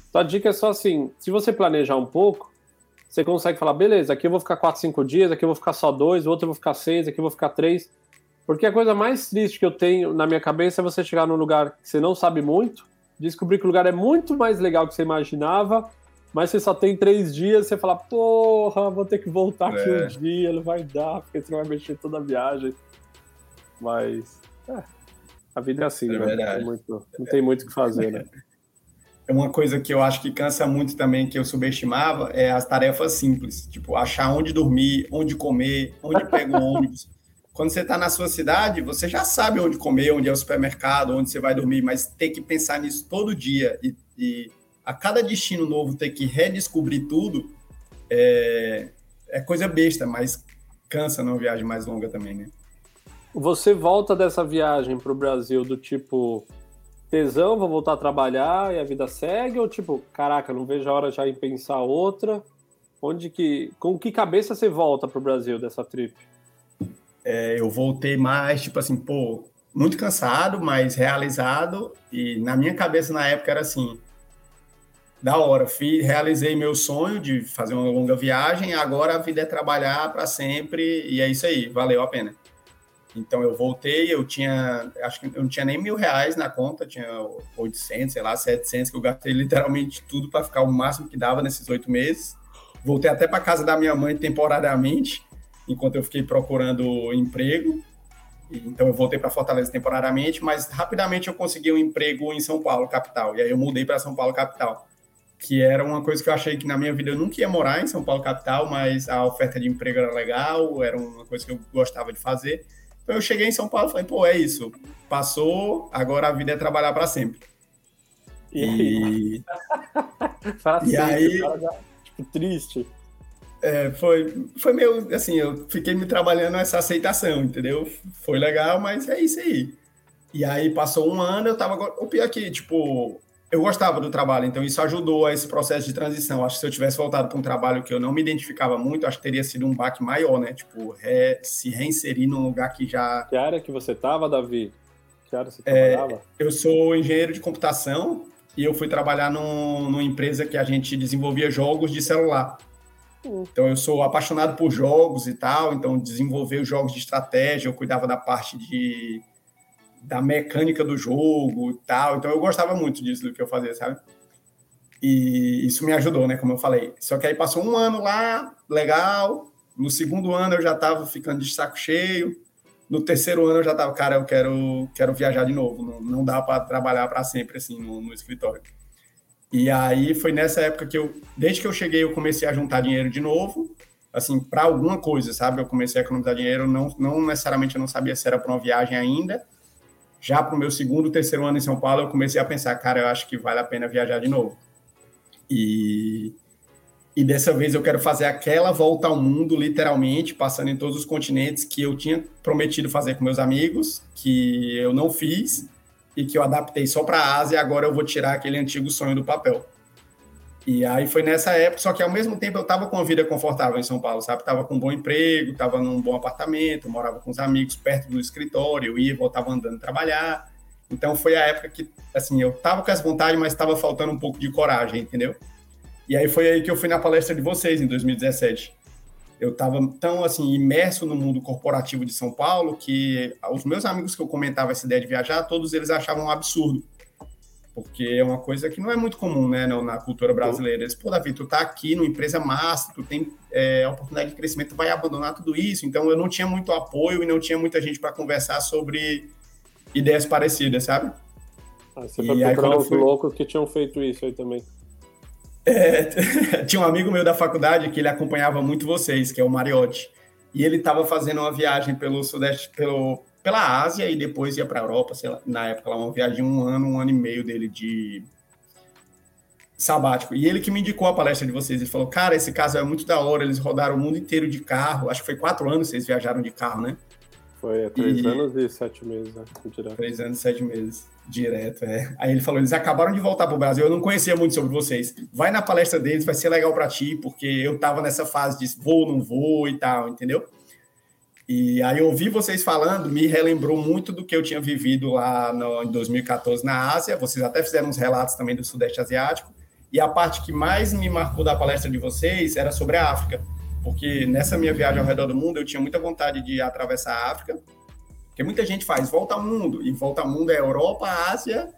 B: Então a dica é só assim: se você planejar um pouco, você consegue falar, beleza, aqui eu vou ficar 4, 5 dias, aqui eu vou ficar só dois, o outro eu vou ficar seis, aqui eu vou ficar três. Porque a coisa mais triste que eu tenho na minha cabeça é você chegar num lugar que você não sabe muito, descobrir que o lugar é muito mais legal que você imaginava, mas você só tem três dias, você fala, porra, vou ter que voltar é. aqui um dia, não vai dar, porque você vai mexer toda a viagem. Mas. É, a vida é assim, é né? Não tem, muito, não tem muito o que fazer, né?
A: É uma coisa que eu acho que cansa muito também, que eu subestimava, é as tarefas simples. Tipo, achar onde dormir, onde comer, onde pega o ônibus. Quando você está na sua cidade, você já sabe onde comer, onde é o supermercado, onde você vai dormir, mas ter que pensar nisso todo dia e, e a cada destino novo ter que redescobrir tudo é, é coisa besta, mas cansa numa viagem mais longa também, né?
B: Você volta dessa viagem para o Brasil do tipo tesão, vou voltar a trabalhar e a vida segue? Ou tipo, caraca, não vejo a hora já em pensar outra? Onde que, com que cabeça você volta para o Brasil dessa trip?
A: É, eu voltei mais, tipo assim, pô, muito cansado, mas realizado. E na minha cabeça na época era assim: da hora, fiz, realizei meu sonho de fazer uma longa viagem. Agora a vida é trabalhar para sempre e é isso aí, valeu a pena. Então eu voltei, eu tinha, acho que eu não tinha nem mil reais na conta, tinha 800, sei lá, 700, que eu gastei literalmente tudo para ficar o máximo que dava nesses oito meses. Voltei até para casa da minha mãe temporariamente, enquanto eu fiquei procurando emprego. Então eu voltei para Fortaleza temporariamente, mas rapidamente eu consegui um emprego em São Paulo, capital. E aí eu mudei para São Paulo, capital. Que era uma coisa que eu achei que na minha vida eu nunca ia morar em São Paulo, capital, mas a oferta de emprego era legal, era uma coisa que eu gostava de fazer. Então eu cheguei em São Paulo e falei, pô, é isso. Passou, agora a vida é trabalhar para sempre.
B: E, e, e aí, tipo, triste.
A: É, foi, foi meio assim, eu fiquei me trabalhando essa aceitação, entendeu? Foi legal, mas é isso aí. E aí passou um ano, eu tava. O pior é que, tipo, eu gostava do trabalho, então isso ajudou a esse processo de transição. Acho que se eu tivesse voltado para um trabalho que eu não me identificava muito, acho que teria sido um baque maior, né? Tipo, re, se reinserir num lugar que já.
B: Que área que você estava, Davi? Que área você é, trabalhava?
A: Eu sou engenheiro de computação e eu fui trabalhar num, numa empresa que a gente desenvolvia jogos de celular. Hum. Então eu sou apaixonado por jogos e tal, então desenvolver os jogos de estratégia, eu cuidava da parte de da mecânica do jogo e tal. Então eu gostava muito disso do que eu fazia, sabe? E isso me ajudou, né? Como eu falei. Só que aí passou um ano lá, legal. No segundo ano eu já estava ficando de saco cheio. No terceiro ano eu já estava, cara, eu quero, quero viajar de novo. Não, não dá para trabalhar para sempre assim no, no escritório. E aí foi nessa época que eu, desde que eu cheguei, eu comecei a juntar dinheiro de novo, assim, para alguma coisa, sabe? Eu comecei a economizar dinheiro, não, não necessariamente eu não sabia se era para uma viagem ainda, já para o meu segundo, terceiro ano em São Paulo, eu comecei a pensar, cara, eu acho que vale a pena viajar de novo. E, e dessa vez eu quero fazer aquela volta ao mundo, literalmente, passando em todos os continentes que eu tinha prometido fazer com meus amigos, que eu não fiz e que eu adaptei só para a Ásia e agora eu vou tirar aquele antigo sonho do papel. E aí foi nessa época, só que ao mesmo tempo eu estava com uma vida confortável em São Paulo, sabe? Tava com um bom emprego, tava num bom apartamento, morava com os amigos perto do escritório, eu ia, voltava andando trabalhar. Então foi a época que, assim, eu tava com as vontades, mas estava faltando um pouco de coragem, entendeu? E aí foi aí que eu fui na palestra de vocês em 2017. Eu estava tão assim imerso no mundo corporativo de São Paulo que os meus amigos que eu comentava essa ideia de viajar, todos eles achavam um absurdo porque é uma coisa que não é muito comum, né, na cultura brasileira. Eles, pô, Davi, tu tá aqui numa empresa massa, tu tem é, oportunidade de crescimento, tu vai abandonar tudo isso. Então, eu não tinha muito apoio e não tinha muita gente para conversar sobre ideias parecidas, sabe?
B: Ah, você foi procurar os fui... loucos que tinham feito isso aí também.
A: É, tinha um amigo meu da faculdade que ele acompanhava muito vocês, que é o Mariotti. E ele estava fazendo uma viagem pelo Sudeste, pelo, pela Ásia e depois ia para a Europa, sei lá, na época, lá, uma viagem um ano, um ano e meio dele de sabático. E ele que me indicou a palestra de vocês. Ele falou, cara, esse caso é muito da hora, eles rodaram o mundo inteiro de carro. Acho que foi quatro anos que vocês viajaram de carro, né?
B: Foi é, três e... anos e sete meses, né? Direto.
A: Três anos e sete meses, direto, é. Aí ele falou, eles acabaram de voltar para o Brasil, eu não conhecia muito sobre vocês. Vai na palestra deles, vai ser legal para ti, porque eu tava nessa fase de vou, não vou e tal, entendeu? E aí ouvir vocês falando me relembrou muito do que eu tinha vivido lá no, em 2014 na Ásia. Vocês até fizeram uns relatos também do Sudeste Asiático. E a parte que mais me marcou da palestra de vocês era sobre a África, porque nessa minha viagem ao redor do mundo eu tinha muita vontade de atravessar a África, Porque muita gente faz volta ao mundo, e volta ao mundo é Europa, Ásia,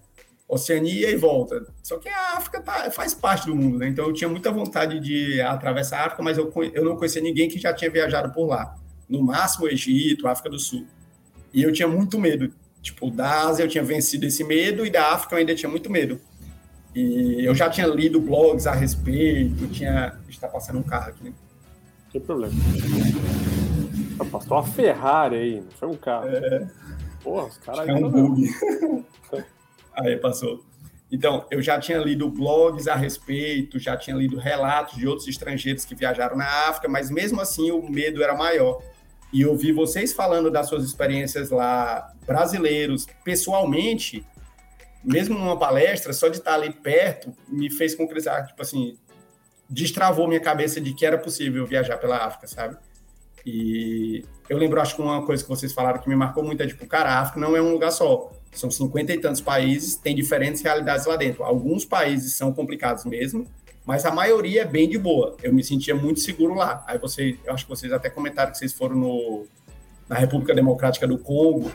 A: Oceania e volta. Só que a África tá, faz parte do mundo, né? Então eu tinha muita vontade de atravessar a África, mas eu, eu não conhecia ninguém que já tinha viajado por lá. No máximo, Egito, África do Sul. E eu tinha muito medo. Tipo, da Ásia eu tinha vencido esse medo, e da África eu ainda tinha muito medo. E eu já tinha lido blogs a respeito, tinha. Está passando um carro aqui, né?
B: Problema. Passou uma Ferrari aí, não foi um carro. É... Porra, os caras. É
A: um bug. aí passou. Então, eu já tinha lido blogs a respeito, já tinha lido relatos de outros estrangeiros que viajaram na África, mas mesmo assim o medo era maior. E eu vi vocês falando das suas experiências lá, brasileiros, pessoalmente, mesmo numa palestra, só de estar ali perto, me fez concretizar, tipo assim, destravou minha cabeça de que era possível viajar pela África, sabe? E eu lembro, acho que uma coisa que vocês falaram que me marcou muito é, tipo, cara, a África não é um lugar só. São cinquenta e tantos países, tem diferentes realidades lá dentro. Alguns países são complicados mesmo, mas a maioria é bem de boa. Eu me sentia muito seguro lá. Aí você, eu acho que vocês até comentaram que vocês foram no, na República Democrática do Congo,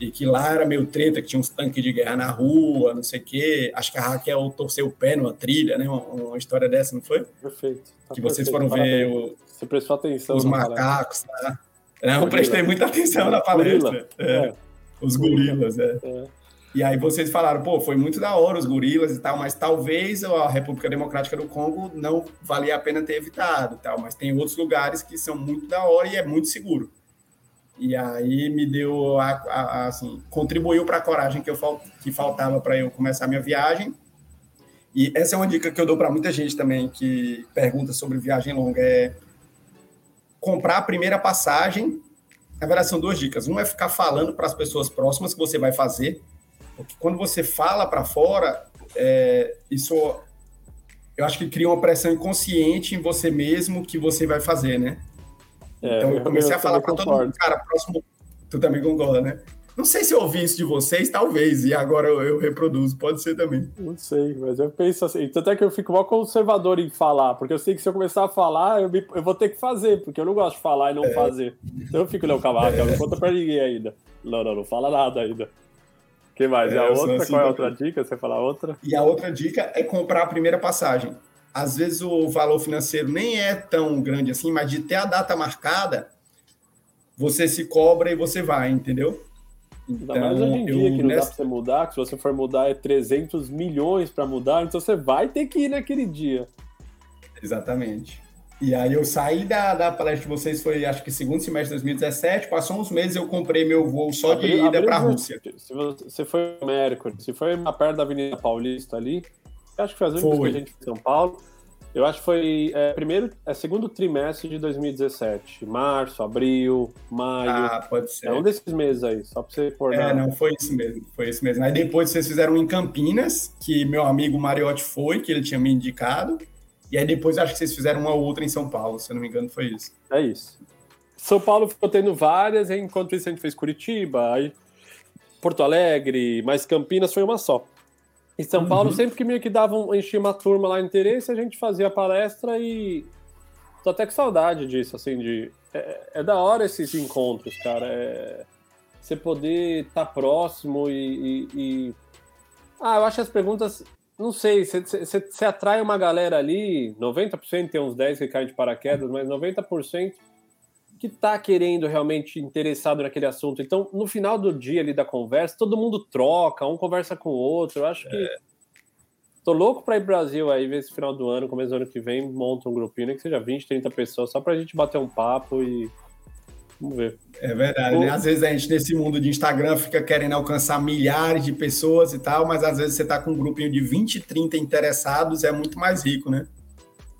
A: e que lá era meio treta, que tinha uns tanques de guerra na rua, não sei o quê. Acho que a Raquel torceu o pé numa trilha, né? Uma, uma história dessa, não foi?
B: Perfeito.
A: Tá que vocês foram ver o,
B: Você prestou atenção
A: os macacos, tá? Não, prestei muita atenção na palestra. É. É. Os gorilas, é. é. E aí vocês falaram, pô, foi muito da hora os gorilas e tal, mas talvez a República Democrática do Congo não valia a pena ter evitado, tal, mas tem outros lugares que são muito da hora e é muito seguro. E aí me deu, a, a, assim, contribuiu para a coragem que, eu, que faltava para eu começar a minha viagem. E essa é uma dica que eu dou para muita gente também que pergunta sobre viagem longa, é comprar a primeira passagem. Na verdade, são duas dicas. Uma é ficar falando para as pessoas próximas que você vai fazer, porque quando você fala para fora, é, isso eu acho que cria uma pressão inconsciente em você mesmo que você vai fazer, né? É, então eu comecei eu a falar para todo mundo, cara, próximo. Tu também concorda, né? Não sei se eu ouvi isso de vocês, talvez, e agora eu, eu, reproduzo, pode ser também.
B: Não sei, mas eu penso assim, tanto é que eu fico mal conservador em falar, porque eu sei que se eu começar a falar, eu, me, eu vou ter que fazer, porque eu não gosto de falar e não é. fazer. Então eu fico, não, calma, é. não conta pra ninguém ainda. Não, não, não fala nada ainda. O que mais? É, e a outra, assim, qual é a outra dica? Você fala outra?
A: E a outra dica é comprar a primeira passagem às vezes o valor financeiro nem é tão grande assim, mas de ter a data marcada, você se cobra e você vai, entendeu?
B: Então, Ainda mais hoje em dia que não nessa... dá para você mudar, que se você for mudar é 300 milhões para mudar, então você vai ter que ir naquele dia.
A: Exatamente. E aí eu saí da, da palestra de vocês, foi acho que segundo semestre de 2017, passou uns meses eu comprei meu voo só de ida para a Rússia.
B: Se você foi no Mercury, se foi perto da Avenida Paulista ali, acho que foi as únicas que a gente em São Paulo. Eu acho que foi é, primeiro, é segundo trimestre de 2017. Março, abril, maio.
A: Ah, pode ser.
B: É um desses meses aí, só para você
A: recordar. É, não, foi isso mesmo, foi isso mesmo. Aí depois vocês fizeram em Campinas, que meu amigo Mariotti foi, que ele tinha me indicado. E aí depois acho que vocês fizeram uma outra em São Paulo, se eu não me engano, foi isso.
B: É isso. São Paulo ficou tendo várias, enquanto isso a gente fez Curitiba, aí Porto Alegre, mas Campinas foi uma só. Em São uhum. Paulo, sempre que meio que davam, enchia uma turma lá interesse, a gente fazia palestra e tô até com saudade disso, assim, de. É, é da hora esses encontros, cara. É, você poder estar tá próximo e, e, e, Ah, eu acho as perguntas. Não sei, você atrai uma galera ali, 90% tem uns 10 que caem de paraquedas, mas 90% que está querendo realmente interessado naquele assunto. Então, no final do dia ali da conversa, todo mundo troca, um conversa com o outro. Eu acho que é. tô louco para ir pro Brasil aí ver esse final do ano, começo do ano que vem, monta um grupinho, que seja 20, 30 pessoas, só pra gente bater um papo e Vamos ver.
A: É verdade, né? Às vezes a gente nesse mundo de Instagram fica querendo alcançar milhares de pessoas e tal, mas às vezes você tá com um grupinho de 20, 30 interessados, é muito mais rico, né?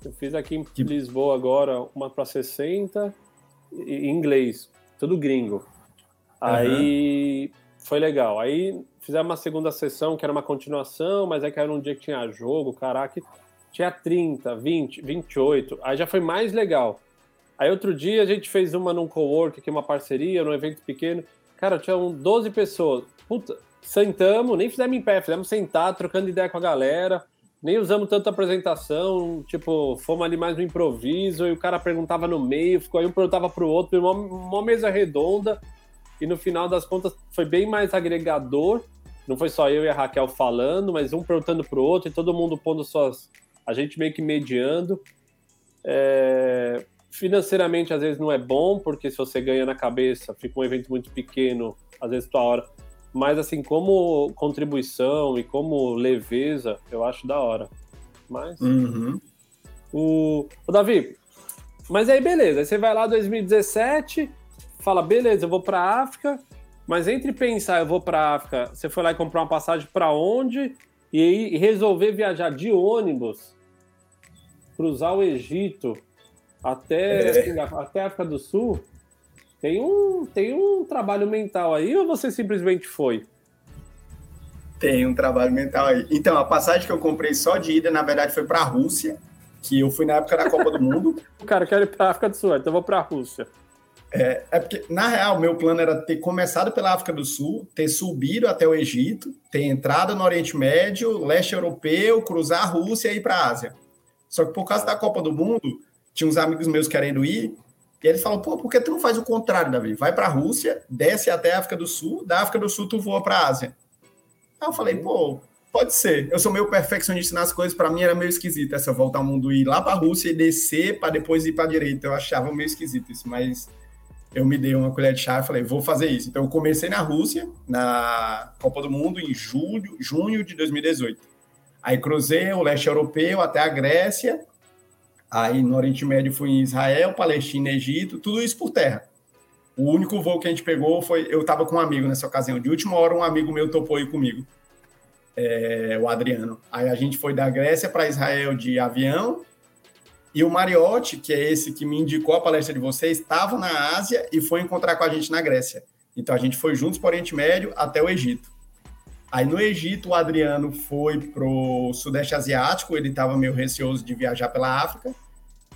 B: Eu fiz aqui em Lisboa agora uma para 60, em inglês, tudo gringo. Aí uhum. foi legal. Aí fizemos uma segunda sessão que era uma continuação, mas é que era um dia que tinha jogo, caraca, tinha 30, 20, 28. Aí já foi mais legal. Aí outro dia a gente fez uma num cowork, aqui uma parceria, num evento pequeno. Cara, tinham 12 pessoas. Puta, sentamos, nem fizemos em pé, fizemos sentar, trocando ideia com a galera nem usamos tanta apresentação, tipo, fomos ali mais no improviso, e o cara perguntava no meio, ficou aí um perguntava pro outro, uma, uma mesa redonda, e no final das contas foi bem mais agregador. Não foi só eu e a Raquel falando, mas um perguntando para o outro e todo mundo pondo suas. A gente meio que mediando. É... Financeiramente, às vezes, não é bom, porque se você ganha na cabeça, fica um evento muito pequeno, às vezes, tua hora. Mas, assim, como contribuição e como leveza, eu acho da hora. Mas.
A: Uhum.
B: O... o Davi, mas aí beleza, aí você vai lá 2017, fala, beleza, eu vou para África, mas entre pensar eu vou para África, você foi lá e comprou uma passagem para onde e aí resolver viajar de ônibus, cruzar o Egito até é. até a África do Sul, tem um tem um trabalho mental aí ou você simplesmente foi?
A: Tem um trabalho mental aí. Então, a passagem que eu comprei só de ida, na verdade, foi para a Rússia que eu fui na época da Copa do Mundo.
B: o cara quer ir para a África do Sul, então eu vou para a Rússia.
A: É, é porque, na real, meu plano era ter começado pela África do Sul, ter subido até o Egito, ter entrado no Oriente Médio, leste europeu, cruzar a Rússia e ir para a Ásia. Só que por causa da Copa do Mundo, tinha uns amigos meus querendo ir, e eles falam, pô, por que tu não faz o contrário, Davi? Vai para a Rússia, desce até a África do Sul, da África do Sul tu voa para a Ásia. Aí eu falei, pô, Pode ser. Eu sou meio perfeccionista nas coisas. Para mim era meio esquisito essa volta ao mundo ir lá para a Rússia e descer para depois ir para a direita. Eu achava meio esquisito isso, mas eu me dei uma colher de chá e falei, vou fazer isso. Então eu comecei na Rússia, na Copa do Mundo, em julho, junho de 2018. Aí cruzei o leste europeu até a Grécia. Aí no Oriente Médio fui em Israel, Palestina, Egito, tudo isso por terra. O único voo que a gente pegou foi. Eu estava com um amigo nessa ocasião. De última hora, um amigo meu topou ir comigo é, o Adriano. Aí a gente foi da Grécia para Israel de avião. E o Mariotti, que é esse que me indicou a palestra de vocês, estava na Ásia e foi encontrar com a gente na Grécia. Então a gente foi juntos para o Oriente Médio até o Egito. Aí no Egito, o Adriano foi para o Sudeste Asiático, ele estava meio receoso de viajar pela África.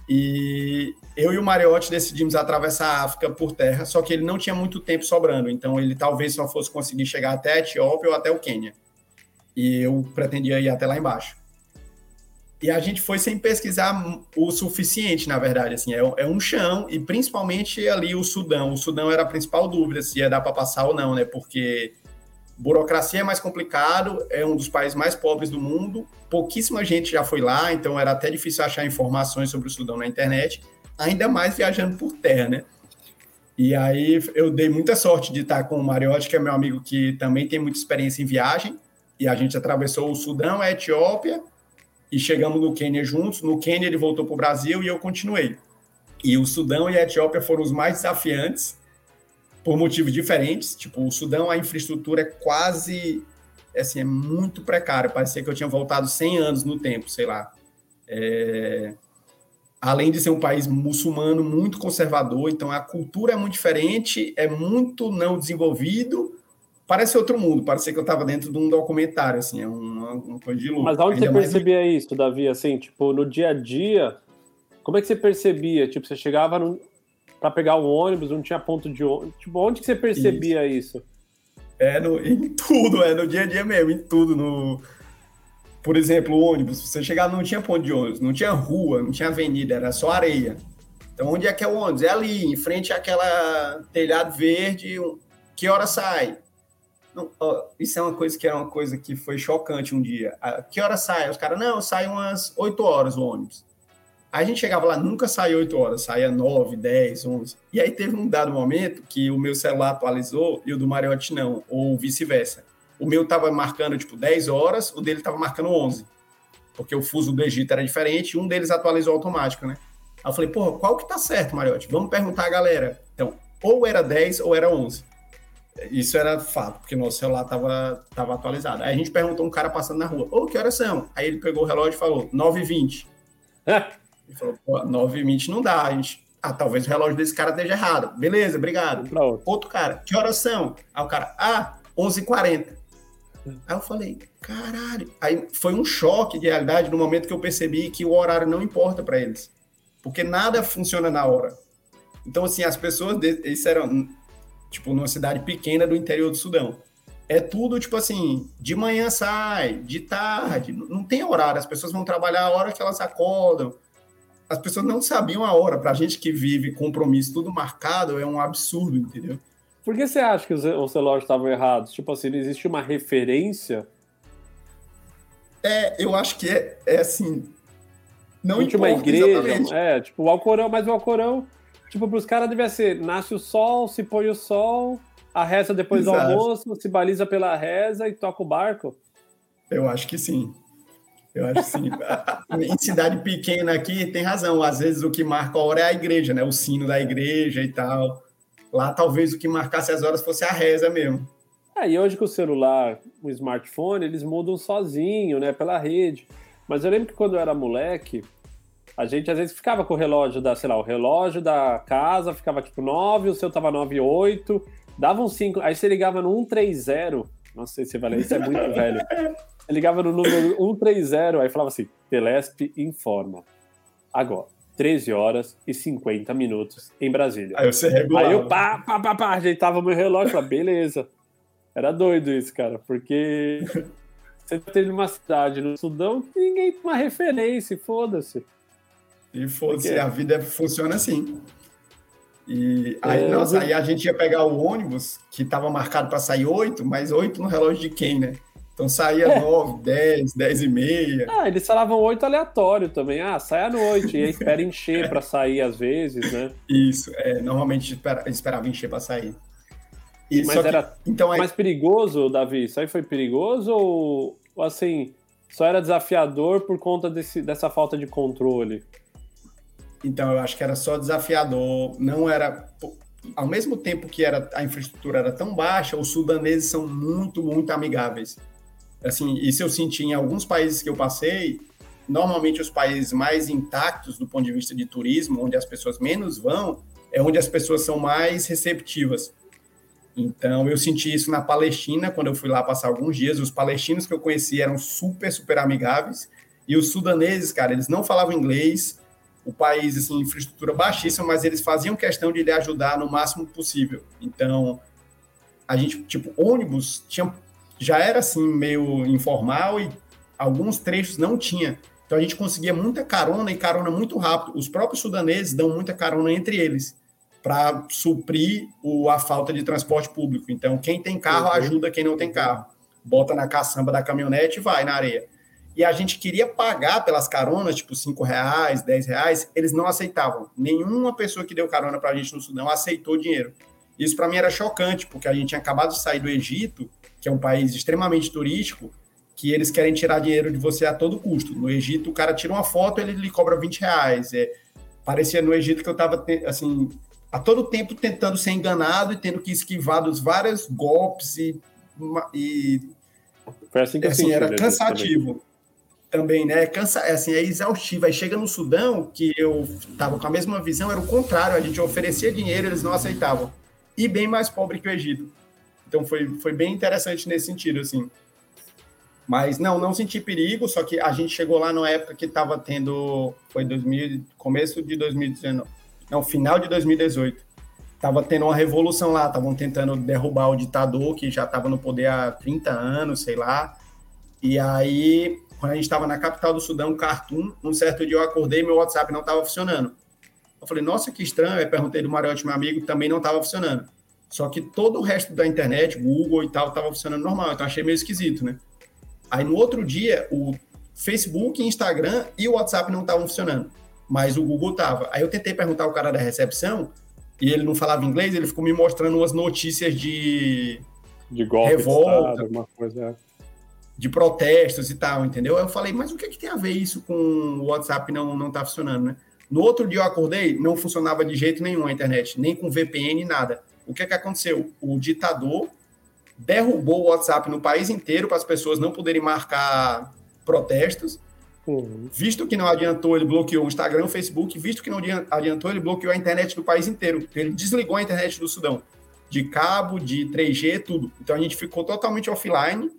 A: E eu e o Mariotti decidimos atravessar a África por terra, só que ele não tinha muito tempo sobrando, então ele talvez só fosse conseguir chegar até a Etiópia ou até o Quênia e eu pretendia ir até lá embaixo. E a gente foi sem pesquisar o suficiente, na verdade, assim, é, é um chão, e principalmente ali o Sudão. O Sudão era a principal dúvida se ia dar para passar ou não, né? Porque burocracia é mais complicado, é um dos países mais pobres do mundo, pouquíssima gente já foi lá, então era até difícil achar informações sobre o Sudão na internet, ainda mais viajando por terra, né? E aí eu dei muita sorte de estar com o Mariotti, que é meu amigo que também tem muita experiência em viagem, e a gente atravessou o Sudão, a Etiópia e chegamos no Quênia juntos. No Quênia ele voltou para o Brasil e eu continuei. E o Sudão e a Etiópia foram os mais desafiantes por motivos diferentes. Tipo, o Sudão, a infraestrutura é quase, assim, é muito precária. Parecia que eu tinha voltado 100 anos no tempo, sei lá. É... Além de ser um país muçulmano muito conservador, então a cultura é muito diferente, é muito não desenvolvido parece outro mundo, parecia que eu estava dentro de um documentário, assim, é uma, uma coisa de louco.
B: Mas onde você percebia isso, Davi, assim, tipo, no dia a dia, como é que você percebia? Tipo, você chegava no... para pegar o ônibus, não tinha ponto de ônibus, tipo, onde que você percebia isso? isso?
A: É no, em tudo, é no dia a dia mesmo, em tudo, no... Por exemplo, ônibus, você chegava, não tinha ponto de ônibus, não tinha rua, não tinha avenida, era só areia. Então, onde é que é o ônibus? É ali, em frente àquela telhado verde, que hora sai? Não, ó, isso é uma coisa que é uma coisa que foi chocante um dia. A, que hora sai? Os caras, não, sai umas 8 horas o ônibus. A gente chegava lá, nunca saía 8 horas, saía 9, 10, 11. E aí teve um dado momento que o meu celular atualizou e o do Mariotti não, ou vice-versa. O meu tava marcando, tipo, 10 horas, o dele tava marcando 11. Porque o fuso do Egito era diferente e um deles atualizou automático, né? Aí eu falei, porra, qual que tá certo, Mariotti? Vamos perguntar a galera. Então, ou era 10 ou era 11. Isso era fato, porque nosso celular estava tava atualizado. Aí a gente perguntou um cara passando na rua, ô, oh, que horas são? Aí ele pegou o relógio e falou, 9h20. ele falou, pô, 9h20 não dá. A gente, ah, talvez o relógio desse cara esteja errado. Beleza, obrigado. Outro. outro cara, que horas são? Aí o cara, ah, 11h40. Aí eu falei, caralho. Aí foi um choque de realidade no momento que eu percebi que o horário não importa para eles. Porque nada funciona na hora. Então, assim, as pessoas, isso era tipo, numa cidade pequena do interior do Sudão. É tudo, tipo assim, de manhã sai, de tarde, não tem horário, as pessoas vão trabalhar a hora que elas acordam. As pessoas não sabiam a hora. Pra gente que vive compromisso tudo marcado, é um absurdo, entendeu?
B: Por que você acha que os, os relógios estavam errados? Tipo assim, não existe uma referência?
A: É, eu acho que é, é assim. Não
B: tinha uma igreja, exatamente. é, tipo, o Alcorão, mas o Alcorão, tipo, para os caras devia ser: nasce o sol, se põe o sol, a reza depois Exato. do almoço, se baliza pela reza e toca o barco.
A: Eu acho que sim. Eu acho que sim. em cidade pequena aqui, tem razão. Às vezes o que marca a hora é a igreja, né? O sino da igreja e tal. Lá talvez o que marcasse as horas fosse a reza mesmo.
B: É, e hoje com o celular, o smartphone, eles mudam sozinho, né? Pela rede. Mas eu lembro que quando eu era moleque, a gente às vezes ficava com o relógio da, sei lá, o relógio da casa ficava tipo 9, o seu tava 9, 8, dava um 5, aí você ligava no 130, não sei se vai ler, isso é muito velho. Você ligava no número 130, aí falava assim: Telesp informa. Agora, 13 horas e 50 minutos em Brasília.
A: Aí você regulava.
B: Aí eu pá, pá, pá, pá, ajeitava meu relógio e falava, beleza. Era doido isso, cara, porque você tem uma cidade no Sudão que ninguém tem uma referência, foda-se.
A: E foda-se, a vida funciona assim. E aí, é, nossa, aí a gente ia pegar o ônibus, que estava marcado para sair 8, mas 8 no relógio de quem, né? Então saía é. 9, 10, 10 e meia.
B: Ah, eles falavam 8 aleatório também. Ah, sai à noite. E aí espera encher para sair às vezes, né?
A: Isso, é, normalmente espera, esperava encher para sair.
B: E Mas que, era então, aí... mais perigoso, Davi? Isso aí foi perigoso ou, ou assim, só era desafiador por conta desse, dessa falta de controle?
A: Então, eu acho que era só desafiador, não era ao mesmo tempo que era, a infraestrutura era tão baixa, os sudaneses são muito, muito amigáveis. Assim, isso eu senti em alguns países que eu passei, normalmente os países mais intactos do ponto de vista de turismo, onde as pessoas menos vão, é onde as pessoas são mais receptivas. Então, eu senti isso na Palestina, quando eu fui lá passar alguns dias. Os palestinos que eu conheci eram super, super amigáveis. E os sudaneses, cara, eles não falavam inglês. O país, assim, infraestrutura baixíssima, mas eles faziam questão de lhe ajudar no máximo possível. Então, a gente, tipo, ônibus tinha já era assim meio informal e alguns trechos não tinha. Então a gente conseguia muita carona e carona muito rápido. Os próprios sudaneses dão muita carona entre eles para suprir o, a falta de transporte público. Então quem tem carro uhum. ajuda quem não tem carro. Bota na caçamba da caminhonete e vai na areia. E a gente queria pagar pelas caronas, tipo cinco reais, dez reais, eles não aceitavam. Nenhuma pessoa que deu carona para a gente no Sudão aceitou dinheiro. Isso para mim era chocante, porque a gente tinha acabado de sair do Egito que é um país extremamente turístico, que eles querem tirar dinheiro de você a todo custo. No Egito, o cara tira uma foto, ele lhe cobra 20 reais. É, parecia no Egito que eu estava, assim, a todo tempo tentando ser enganado e tendo que esquivar dos vários golpes e... e
B: Foi assim que assim,
A: era cansativo. Também, né? Cansa, é, assim, é exaustivo. Aí chega no Sudão, que eu estava com a mesma visão, era o contrário. A gente oferecia dinheiro, eles não aceitavam. E bem mais pobre que o Egito. Então foi, foi bem interessante nesse sentido, assim. Mas não, não senti perigo, só que a gente chegou lá numa época que estava tendo, foi 2000, começo de 2019, não, final de 2018. Tava tendo uma revolução lá, estavam tentando derrubar o ditador que já estava no poder há 30 anos, sei lá. E aí, quando a gente estava na capital do Sudão, Khartoum, um certo dia eu acordei e meu WhatsApp não estava funcionando. Eu falei, nossa, que estranho. Aí perguntei do Mariotti, meu amigo, também não estava funcionando. Só que todo o resto da internet, Google e tal, estava funcionando normal. Então achei meio esquisito, né? Aí no outro dia, o Facebook, Instagram e o WhatsApp não estavam funcionando, mas o Google tava. Aí eu tentei perguntar ao cara da recepção e ele não falava inglês, ele ficou me mostrando umas notícias de
B: de golpe, revolta, alguma coisa. É.
A: De protestos e tal, entendeu? Aí eu falei, mas o que, que tem a ver isso com o WhatsApp não não tá funcionando, né? No outro dia eu acordei, não funcionava de jeito nenhum a internet, nem com VPN, nada o que, é que aconteceu? O ditador derrubou o WhatsApp no país inteiro para as pessoas não poderem marcar protestos. Uhum. Visto que não adiantou, ele bloqueou o Instagram, o Facebook. Visto que não adiantou, ele bloqueou a internet do país inteiro. Ele desligou a internet do Sudão, de cabo, de 3G, tudo. Então a gente ficou totalmente offline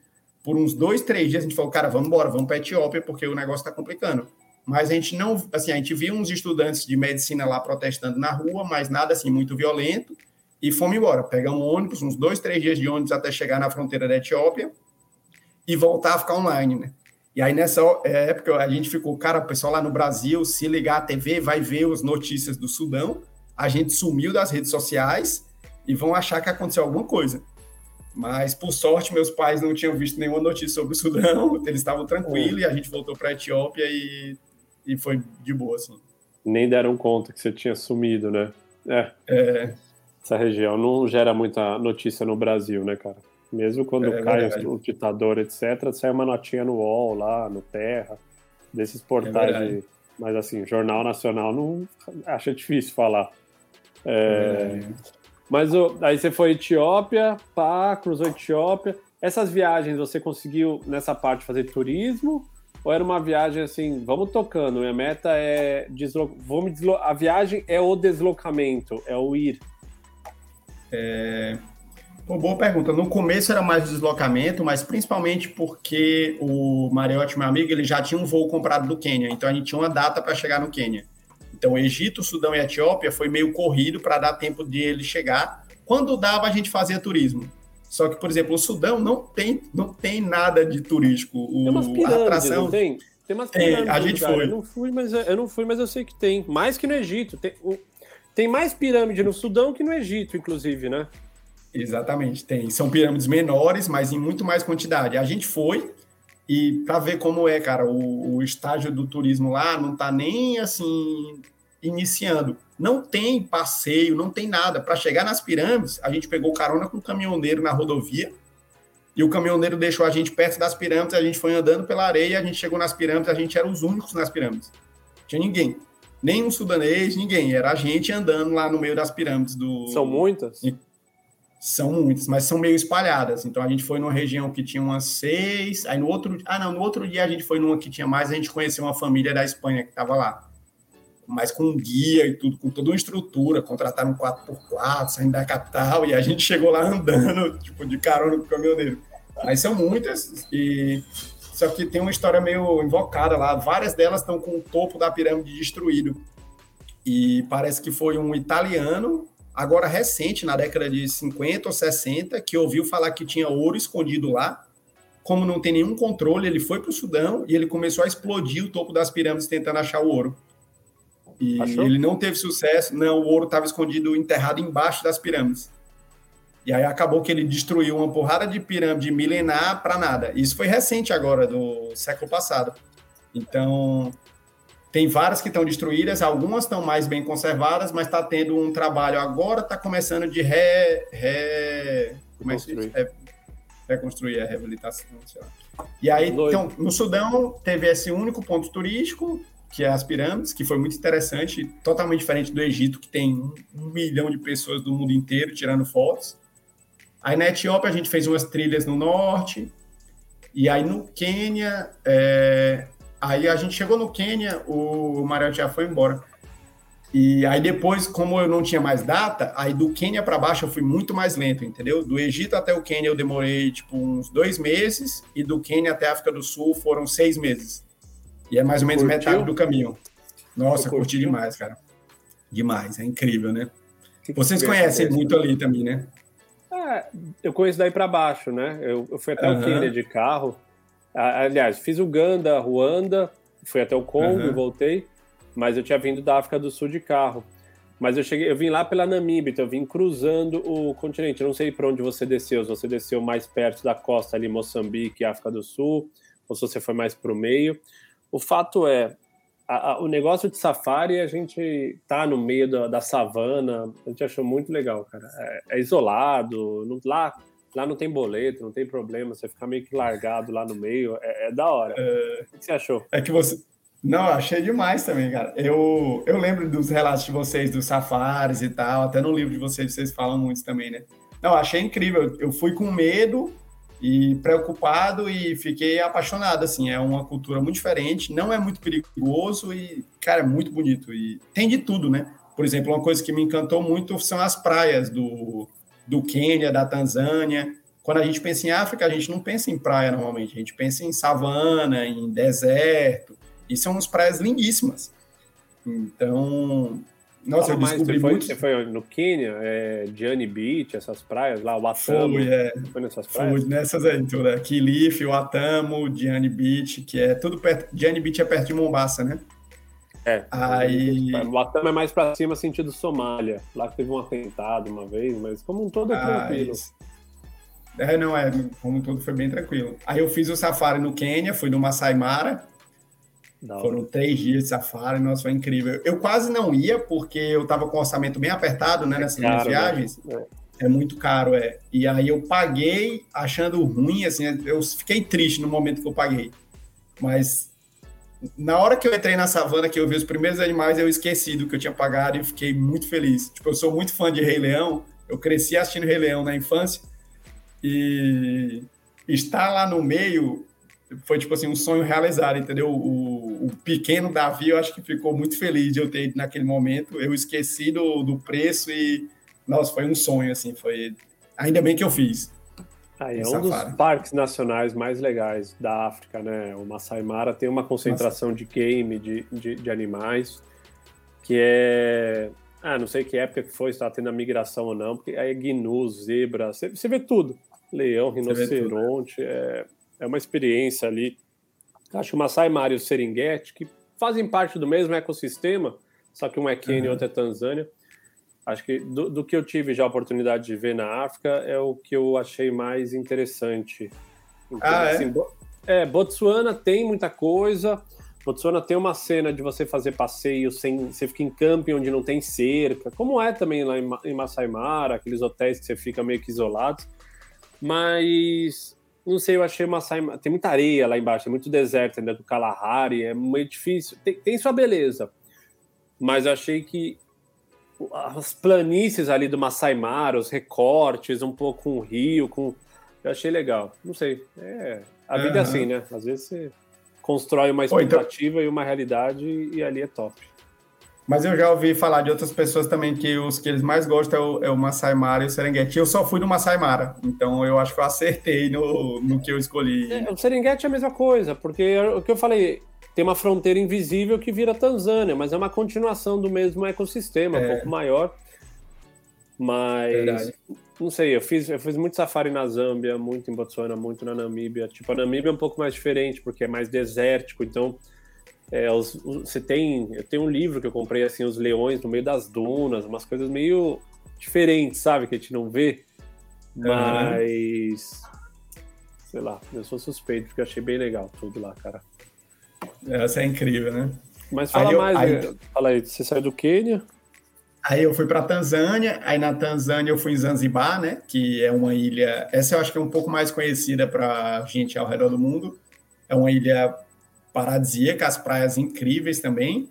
A: por uns dois, três dias. A gente falou, cara, vamos embora, vamos para a Etiópia, porque o negócio está complicando. Mas a gente não, assim, a gente viu uns estudantes de medicina lá protestando na rua, mas nada assim muito violento e fomos embora. Pegamos um ônibus, uns dois, três dias de ônibus até chegar na fronteira da Etiópia e voltar a ficar online, né? E aí, nessa época, a gente ficou, cara, o pessoal lá no Brasil, se ligar a TV, vai ver as notícias do Sudão. A gente sumiu das redes sociais e vão achar que aconteceu alguma coisa. Mas, por sorte, meus pais não tinham visto nenhuma notícia sobre o Sudão, eles estavam tranquilos, e a gente voltou para a Etiópia e, e foi de boa, assim.
B: Nem deram conta que você tinha sumido, né?
A: É. é.
B: Essa região não gera muita notícia no Brasil, né, cara? Mesmo quando é, cai o, o, ditador, etc., sai uma notinha no UOL lá, no Terra, desses portais é de, Mas assim, Jornal Nacional não acha difícil falar. É, mas aí você foi Etiópia, pá, cruzou Etiópia. Essas viagens você conseguiu nessa parte fazer turismo? Ou era uma viagem assim, vamos tocando, minha meta é deslo... vamos deslo... a viagem é o deslocamento, é o ir.
A: É... Pô, boa pergunta. No começo era mais deslocamento, mas principalmente porque o Mariotti, meu amigo, ele já tinha um voo comprado do Quênia, então a gente tinha uma data para chegar no Quênia. Então, Egito, Sudão e Etiópia foi meio corrido para dar tempo de ele chegar. Quando dava, a gente fazia turismo. Só que, por exemplo, o Sudão não tem, não tem nada de turístico. O,
B: tem umas pirâmides, atração... não tem?
A: Tem umas pirâmides. Tem, a gente foi.
B: Eu não fui, mas eu não fui, mas eu sei que tem. Mais que no Egito. Tem, tem mais pirâmide no Sudão que no Egito, inclusive, né?
A: Exatamente, tem. São pirâmides menores, mas em muito mais quantidade. A gente foi e para ver como é, cara, o, o estágio do turismo lá não está nem assim iniciando. Não tem passeio, não tem nada. Para chegar nas pirâmides, a gente pegou carona com um caminhoneiro na rodovia e o caminhoneiro deixou a gente perto das pirâmides, a gente foi andando pela areia, a gente chegou nas pirâmides, a gente era os únicos nas pirâmides. Não tinha ninguém. Nem um sudanês, ninguém. Era a gente andando lá no meio das pirâmides do.
B: São muitas?
A: São muitas, mas são meio espalhadas. Então a gente foi numa região que tinha umas seis, aí no outro, ah não, no outro dia a gente foi numa que tinha mais, a gente conheceu uma família da Espanha que estava lá, mas com guia e tudo, com toda uma estrutura, contrataram um 4x4, saindo da capital, e a gente chegou lá andando, tipo, de carona com o caminhoneiro. Mas são muitas, e só que tem uma história meio invocada lá, várias delas estão com o topo da pirâmide destruído. E parece que foi um italiano agora recente, na década de 50 ou 60, que ouviu falar que tinha ouro escondido lá. Como não tem nenhum controle, ele foi para o Sudão e ele começou a explodir o topo das pirâmides tentando achar o ouro. E Achou? ele não teve sucesso, não, o ouro estava escondido, enterrado embaixo das pirâmides. E aí acabou que ele destruiu uma porrada de pirâmide milenar para nada. Isso foi recente agora, do século passado. Então, tem várias que estão destruídas, algumas estão mais bem conservadas, mas está tendo um trabalho agora, está começando de re, re, como é que é, reconstruir a reabilitação. E aí, então, no Sudão, teve esse único ponto turístico, que é as pirâmides, que foi muito interessante, totalmente diferente do Egito, que tem um milhão de pessoas do mundo inteiro tirando fotos. Aí na Etiópia a gente fez umas trilhas no norte, e aí no Quênia é, Aí a gente chegou no Quênia, o Mariel já foi embora. E aí depois, como eu não tinha mais data, aí do Quênia para baixo eu fui muito mais lento, entendeu? Do Egito até o Quênia eu demorei tipo uns dois meses e do Quênia até a África do Sul foram seis meses. E é mais ou menos Curtiu? metade do caminho. Nossa, curti demais, cara. Demais, é incrível, né? Vocês conhecem muito ali também, né?
B: É, eu conheço daí para baixo, né? Eu, eu fui até uhum. o Quênia de carro. Aliás, fiz Uganda, Ruanda, fui até o Congo uhum. e voltei, mas eu tinha vindo da África do Sul de carro. Mas eu cheguei, eu vim lá pela Namíbia, então eu vim cruzando o continente. Eu não sei para onde você desceu, se você desceu mais perto da costa ali, Moçambique, África do Sul, ou se você foi mais para o meio. O fato é, a, a, o negócio de safari, a gente tá no meio da, da savana, a gente achou muito legal, cara. É, é isolado, não, lá Lá não tem boleto, não tem problema, você ficar meio que largado lá no meio, é, é da hora. É... O que você achou?
A: É que você. Não, achei demais também, cara. Eu, eu lembro dos relatos de vocês, dos safaris e tal, até no livro de vocês, vocês falam muito também, né? Não, achei incrível. Eu fui com medo e preocupado e fiquei apaixonado, assim. É uma cultura muito diferente, não é muito perigoso e, cara, é muito bonito. E tem de tudo, né? Por exemplo, uma coisa que me encantou muito são as praias do, do Quênia, da Tanzânia. Quando a gente pensa em África, a gente não pensa em praia normalmente, a gente pensa em savana, em deserto, e são umas praias lindíssimas. Então, nossa, eu descobri
B: mais, você
A: muito.
B: Foi, você foi no Quênia, é, Gianni Beach, essas praias lá, o Atamo. Foi,
A: é, foi nessas praias? Fui nessas aí, tudo. É, Kilifi, o Atamo, Gianni Beach, que é tudo perto. Gianni Beach é perto de Mombasa, né?
B: É. Aí... O Latam é mais para cima, sentido Somália. Lá teve um atentado uma vez, mas como um todo é ah, tranquilo.
A: É, não, é, como um todo foi bem tranquilo. Aí eu fiz o safari no Quênia, fui no Masai Mara. Não. Foram três dias de safari, nossa, foi incrível. Eu quase não ia, porque eu tava com o orçamento bem apertado, né, nessas é caro, né? viagens. Né? É. é muito caro, é. E aí eu paguei achando ruim, assim, eu fiquei triste no momento que eu paguei. Mas na hora que eu entrei na savana, que eu vi os primeiros animais, eu esqueci do que eu tinha pagado e fiquei muito feliz. Tipo, eu sou muito fã de Rei Leão, eu cresci assistindo Rei Leão na infância e estar lá no meio foi, tipo assim, um sonho realizado, entendeu? O, o pequeno Davi, eu acho que ficou muito feliz de eu ter ido naquele momento. Eu esqueci do, do preço e, nossa, foi um sonho, assim, foi... Ainda bem que eu fiz.
B: Aí, é um dos parques nacionais mais legais da África, né? O Masai Mara tem uma concentração Nossa. de game, de, de, de, animais, que é. Ah, não sei que época que foi, se está tendo a migração ou não, porque aí é gnu, zebra, você, você vê tudo. Leão, rinoceronte, é, é uma experiência ali. Acho que o Masai Mara e o Serengeti, que fazem parte do mesmo ecossistema, só que um é Quênia uhum. e outro é Tanzânia acho que do, do, que eu tive já a oportunidade de ver na África é o que eu achei mais interessante.
A: Então, ah, é? assim,
B: é? Botsuana tem muita coisa. Botsuana tem uma cena de você fazer passeio sem. Você fica em camping onde não tem cerca, como é também lá em, em Masai Mara, aqueles hotéis que você fica meio que isolado. Mas. Não sei, eu achei Masai Mara. Tem muita areia lá embaixo, tem muito deserto ainda do Kalahari, é meio difícil. Tem, tem sua beleza. Mas eu achei que as planícies ali do Masai Mara, os recortes, um pouco com o rio, com. Eu achei legal. Não sei. É, a uhum. vida é assim, né? Às vezes você constrói uma expectativa então... e uma realidade e ali é top.
A: Mas eu já ouvi falar de outras pessoas também que os que eles mais gostam é o, é o Masai Mara e o Serengeti. Eu só fui no Masai Mara, então eu acho que eu acertei no, no que eu escolhi.
B: É, o Serengeti é a mesma coisa, porque o que eu falei, tem uma fronteira invisível que vira Tanzânia, mas é uma continuação do mesmo ecossistema, é. um pouco maior. Mas Verdade. não sei, eu fiz, eu fiz muito safari na Zâmbia, muito em Botsuana, muito na Namíbia. Tipo, a Namíbia é um pouco mais diferente, porque é mais desértico, então é, os, os, você tem. Eu tenho um livro que eu comprei assim, os leões no meio das dunas, umas coisas meio diferentes, sabe? Que a gente não vê. Mas. Uhum. Sei lá, eu sou suspeito, porque eu achei bem legal tudo lá, cara.
A: Essa é incrível, né?
B: Mas fala aí mais, eu, aí, fala aí, você saiu do Quênia?
A: Aí eu fui para Tanzânia, aí na Tanzânia eu fui em Zanzibar, né? Que é uma ilha, essa eu acho que é um pouco mais conhecida para gente ao redor do mundo. É uma ilha paradisíaca, as praias incríveis também.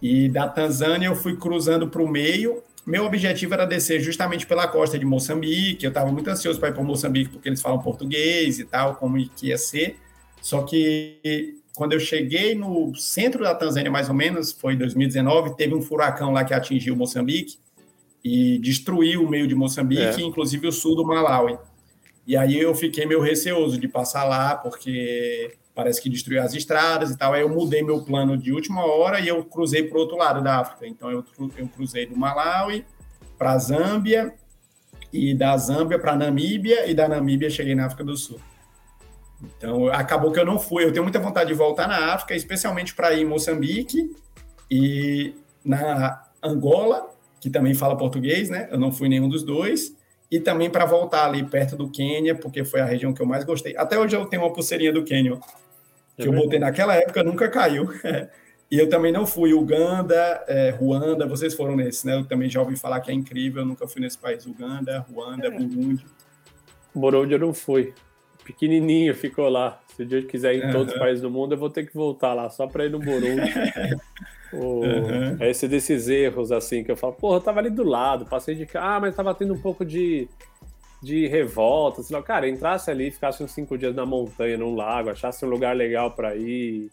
A: E da Tanzânia eu fui cruzando para o meio. Meu objetivo era descer justamente pela costa de Moçambique. Eu estava muito ansioso para ir para Moçambique porque eles falam português e tal, como que ia ser. Só que quando eu cheguei no centro da Tanzânia, mais ou menos, foi em 2019, teve um furacão lá que atingiu Moçambique e destruiu o meio de Moçambique, é. inclusive o sul do Malawi. E aí eu fiquei meio receoso de passar lá, porque parece que destruiu as estradas e tal. Aí eu mudei meu plano de última hora e eu cruzei para o outro lado da África. Então eu, eu cruzei do Malawi para a Zâmbia, e da Zâmbia para Namíbia, e da Namíbia cheguei na África do Sul. Então, acabou que eu não fui. Eu tenho muita vontade de voltar na África, especialmente para ir em Moçambique e na Angola, que também fala português, né? Eu não fui nenhum dos dois. E também para voltar ali perto do Quênia, porque foi a região que eu mais gostei. Até hoje eu tenho uma pulseirinha do Quênia, que é eu botei naquela época, nunca caiu. e eu também não fui. Uganda, é, Ruanda, vocês foram nesse, né? Eu também já ouvi falar que é incrível, eu nunca fui nesse país. Uganda, Ruanda, é. Burundi.
B: Burundi eu não fui pequenininho ficou lá. Se o dia quiser ir em uhum. todos os países do mundo, eu vou ter que voltar lá só para ir no Burundi. o, uhum. Esse desses erros, assim, que eu falo, porra, eu tava ali do lado, passei de cá, ah, mas tava tendo um pouco de, de revolta. Assim, cara, entrasse ali, ficasse uns cinco dias na montanha, num lago, achasse um lugar legal para ir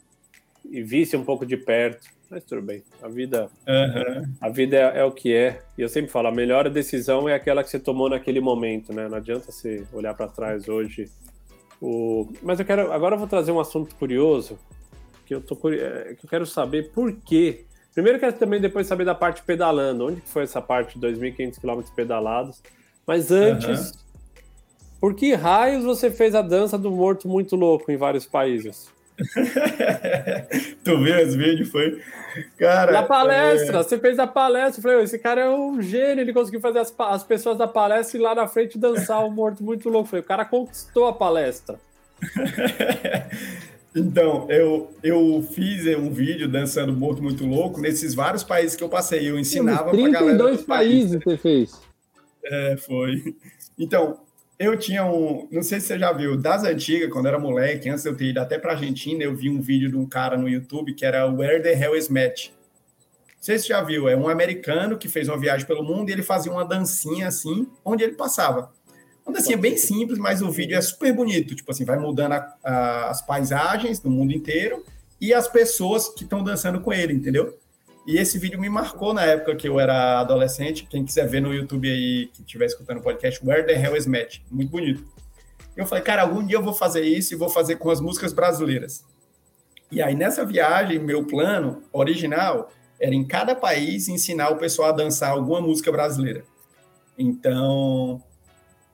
B: e visse um pouco de perto. Mas tudo bem, a vida, uhum. a vida é, é, o que é. E eu sempre falo, a melhor decisão é aquela que você tomou naquele momento, né? Não adianta você olhar para trás hoje o... Mas eu quero. Agora eu vou trazer um assunto curioso que eu, tô, é, que eu quero saber por quê. Primeiro, eu quero também depois saber da parte pedalando. Onde que foi essa parte de 2.500 km pedalados? Mas antes, uhum. por que raios você fez a dança do morto muito louco em vários países?
A: tu viu esse vídeo? Foi. Cara.
B: Na palestra, é... você fez a palestra. Eu falei, esse cara é um gênio, ele conseguiu fazer as, as pessoas da palestra e lá na frente dançar o morto muito louco. Eu falei, o cara conquistou a palestra.
A: Então, eu, eu fiz um vídeo dançando morto muito louco nesses vários países que eu passei. Eu ensinava para galera.
B: 32 países você fez.
A: É, foi. Então, eu tinha um. Não sei se você já viu, das antigas, quando era moleque, antes de eu ter ido até para Argentina, eu vi um vídeo de um cara no YouTube que era Where the Hell is Matt? Não sei se você já viu, é um americano que fez uma viagem pelo mundo e ele fazia uma dancinha assim, onde ele passava. Uma dancinha bem simples, mas o vídeo é super bonito. Tipo assim, vai mudando a, a, as paisagens do mundo inteiro e as pessoas que estão dançando com ele, entendeu? E esse vídeo me marcou na época que eu era adolescente. Quem quiser ver no YouTube aí, que estiver escutando o podcast, Where the Hell is Matt? Muito bonito. Eu falei, cara, algum dia eu vou fazer isso e vou fazer com as músicas brasileiras. E aí, nessa viagem, meu plano original era em cada país ensinar o pessoal a dançar alguma música brasileira. Então,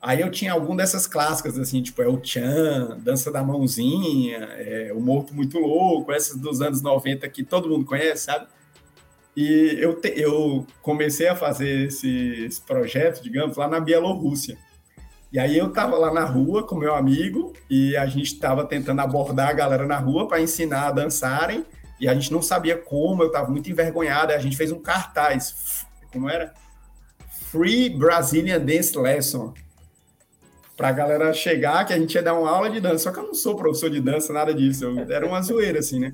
A: Aí eu tinha algum dessas clássicas, assim, tipo é o Chan, Dança da Mãozinha, é, O Morto Muito Louco, essas dos anos 90 que todo mundo conhece, sabe? E eu, te, eu comecei a fazer esse, esse, projeto, digamos, lá na Bielorrússia. E aí eu tava lá na rua com meu amigo e a gente estava tentando abordar a galera na rua para ensinar a dançarem e a gente não sabia como, eu estava muito envergonhado, a gente fez um cartaz, como era? Free Brazilian Dance Lesson para a galera chegar, que a gente ia dar uma aula de dança. Só que eu não sou professor de dança, nada disso. Eu, era uma zoeira, assim, né?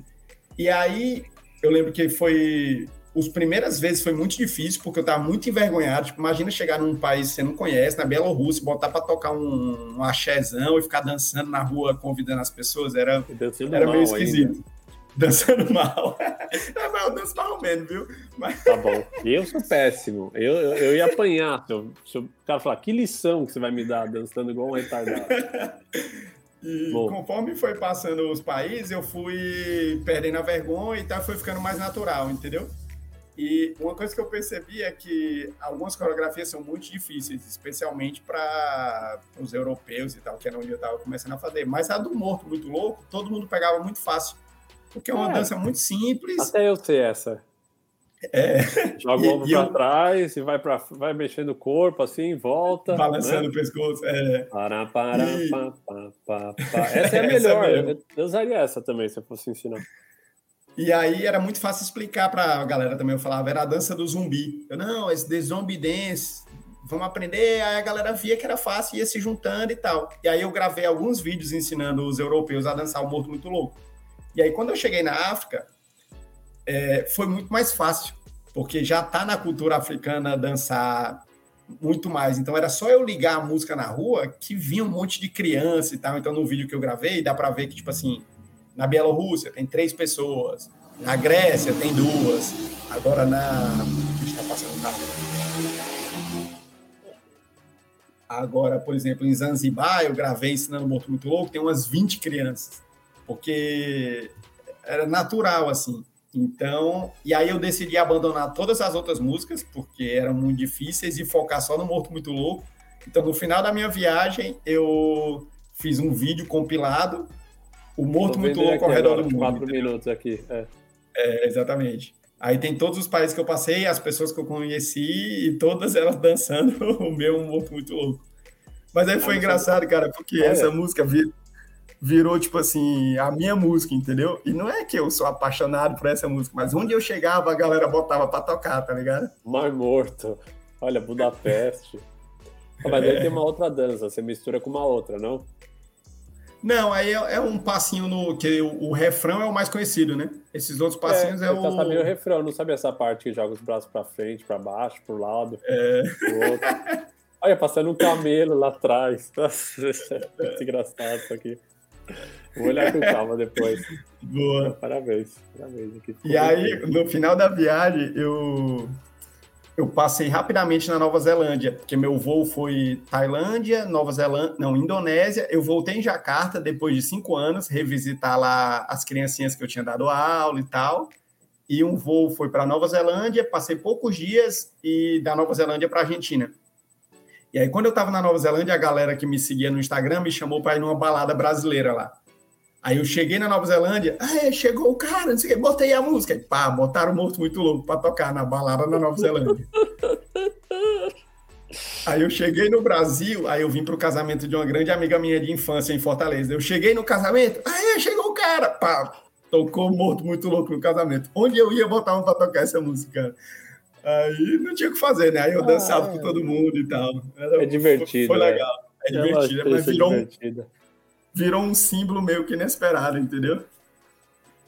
A: E aí, eu lembro que foi... As primeiras vezes foi muito difícil, porque eu estava muito envergonhado. Tipo, imagina chegar num país que você não conhece, na Bielorrússia, botar para tocar um, um axézão e ficar dançando na rua, convidando as pessoas. Era, era meio esquisito. Ainda dançando mal. É, mas eu danço mal menos, viu? Mas...
B: Tá bom. Eu sou péssimo. Eu, eu, eu ia apanhar se, eu, se o cara falar que lição que você vai me dar dançando igual um retardado.
A: E bom. conforme foi passando os países, eu fui perdendo a vergonha e tal, foi ficando mais natural, entendeu? E uma coisa que eu percebi é que algumas coreografias são muito difíceis, especialmente para os europeus e tal, que era onde eu estava começando a fazer. Mas a do morto muito louco, todo mundo pegava muito fácil. Porque é uma é, dança muito simples.
B: Até eu sei essa.
A: É.
B: Joga o ombro para eu... trás e vai, pra, vai mexendo o corpo assim, volta.
A: Balançando né? o pescoço. É.
B: Para, para, e... pa, pa, pa, pa. Essa é a melhor. É eu usaria essa também, se eu fosse ensinar.
A: E aí era muito fácil explicar para a galera também. Eu falava, era a dança do zumbi. Eu, não, esse de zombie dance, vamos aprender. Aí a galera via que era fácil, ia se juntando e tal. E aí eu gravei alguns vídeos ensinando os europeus a dançar o morto muito louco. E aí, quando eu cheguei na África, é, foi muito mais fácil, porque já está na cultura africana dançar muito mais. Então, era só eu ligar a música na rua que vinha um monte de criança e tal. Então, no vídeo que eu gravei, dá para ver que, tipo assim, na Bielorrússia tem três pessoas, na Grécia tem duas, agora na. está passando na Agora, por exemplo, em Zanzibar, eu gravei ensinando Morto Muito Louco, tem umas 20 crianças porque era natural, assim. Então, e aí eu decidi abandonar todas as outras músicas, porque eram muito difíceis, e focar só no Morto Muito Louco. Então, no final da minha viagem, eu fiz um vídeo compilado, o Morto Muito Louco ao redor do mundo.
B: Quatro minutos aqui, é.
A: é. Exatamente. Aí tem todos os países que eu passei, as pessoas que eu conheci, e todas elas dançando o meu Morto Muito Louco. Mas aí foi ah, engraçado, cara, porque essa música virou, tipo assim, a minha música, entendeu? E não é que eu sou apaixonado por essa música, mas onde eu chegava, a galera botava pra tocar, tá ligado?
B: Mar Morto. Olha, Budapeste. Ah, mas aí tem uma outra dança, você mistura com uma outra, não?
A: Não, aí é, é um passinho no. que o, o, refrão é o mais conhecido, né? Esses outros passinhos é, é
B: tá o refrão, não sabe essa parte que joga os braços pra frente, pra baixo, pro lado,
A: é.
B: pro outro. Olha, passando um camelo lá atrás. Nossa, é engraçado isso aqui. Vou olhar com calma depois.
A: Boa.
B: Parabéns. Parabéns.
A: E aí, no final da viagem, eu, eu passei rapidamente na Nova Zelândia, porque meu voo foi Tailândia, Nova Zelândia, não, Indonésia. Eu voltei em Jacarta depois de cinco anos, revisitar lá as criancinhas que eu tinha dado aula e tal. E um voo foi para Nova Zelândia, passei poucos dias e da Nova Zelândia para Argentina. E aí, quando eu estava na Nova Zelândia, a galera que me seguia no Instagram me chamou para ir numa balada brasileira lá. Aí eu cheguei na Nova Zelândia, ah, chegou o cara, não sei o que, botei a música. E pá, botaram o Morto Muito Louco pra tocar na balada na Nova Zelândia. Aí eu cheguei no Brasil, aí eu vim pro casamento de uma grande amiga minha de infância em Fortaleza. Eu cheguei no casamento, aí chegou o cara, pá, tocou Morto Muito Louco no casamento. Onde eu ia botar um pra tocar essa música? Aí não tinha o que fazer, né? Aí eu dançava ah, com todo mundo e tal.
B: Era, é divertido.
A: Foi, foi é. legal. É, é divertido, mas virou um, virou um símbolo meio que inesperado, entendeu?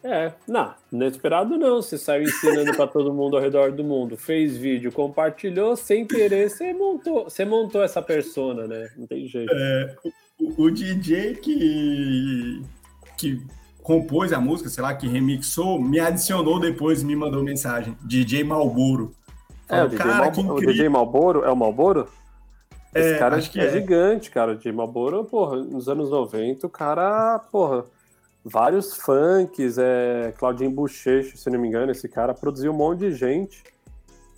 B: É, não, inesperado não. Você saiu ensinando para todo mundo ao redor do mundo, fez vídeo, compartilhou sem querer, você montou, você montou essa persona, né? Não tem jeito.
A: É, o, o, DJ que, que compôs a música, sei lá, que remixou, me adicionou depois, me mandou mensagem. DJ Malboro.
B: É, o DJ, cara, Mal, o DJ Malboro é o Malboro? Esse é, cara acho que é, é gigante, cara. O DJ Malboro, porra, nos anos 90, o cara, porra, vários funks, é, Claudinho Bochecho, se não me engano, esse cara produziu um monte de gente.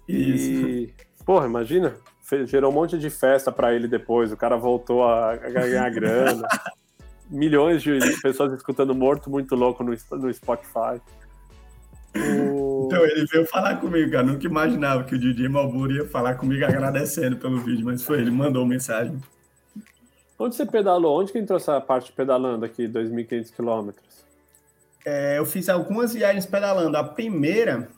B: Isso. E, porra, imagina, gerou um monte de festa para ele depois, o cara voltou a, ganhar grana. Milhões de pessoas escutando Morto Muito Louco no, no Spotify.
A: O... Então, ele veio falar comigo, cara. Nunca imaginava que o DJ Malboro ia falar comigo agradecendo pelo vídeo, mas foi ele, mandou mensagem.
B: Onde você pedalou? Onde que entrou essa parte pedalando aqui, 2.500 quilômetros?
A: É, eu fiz algumas viagens pedalando. A primeira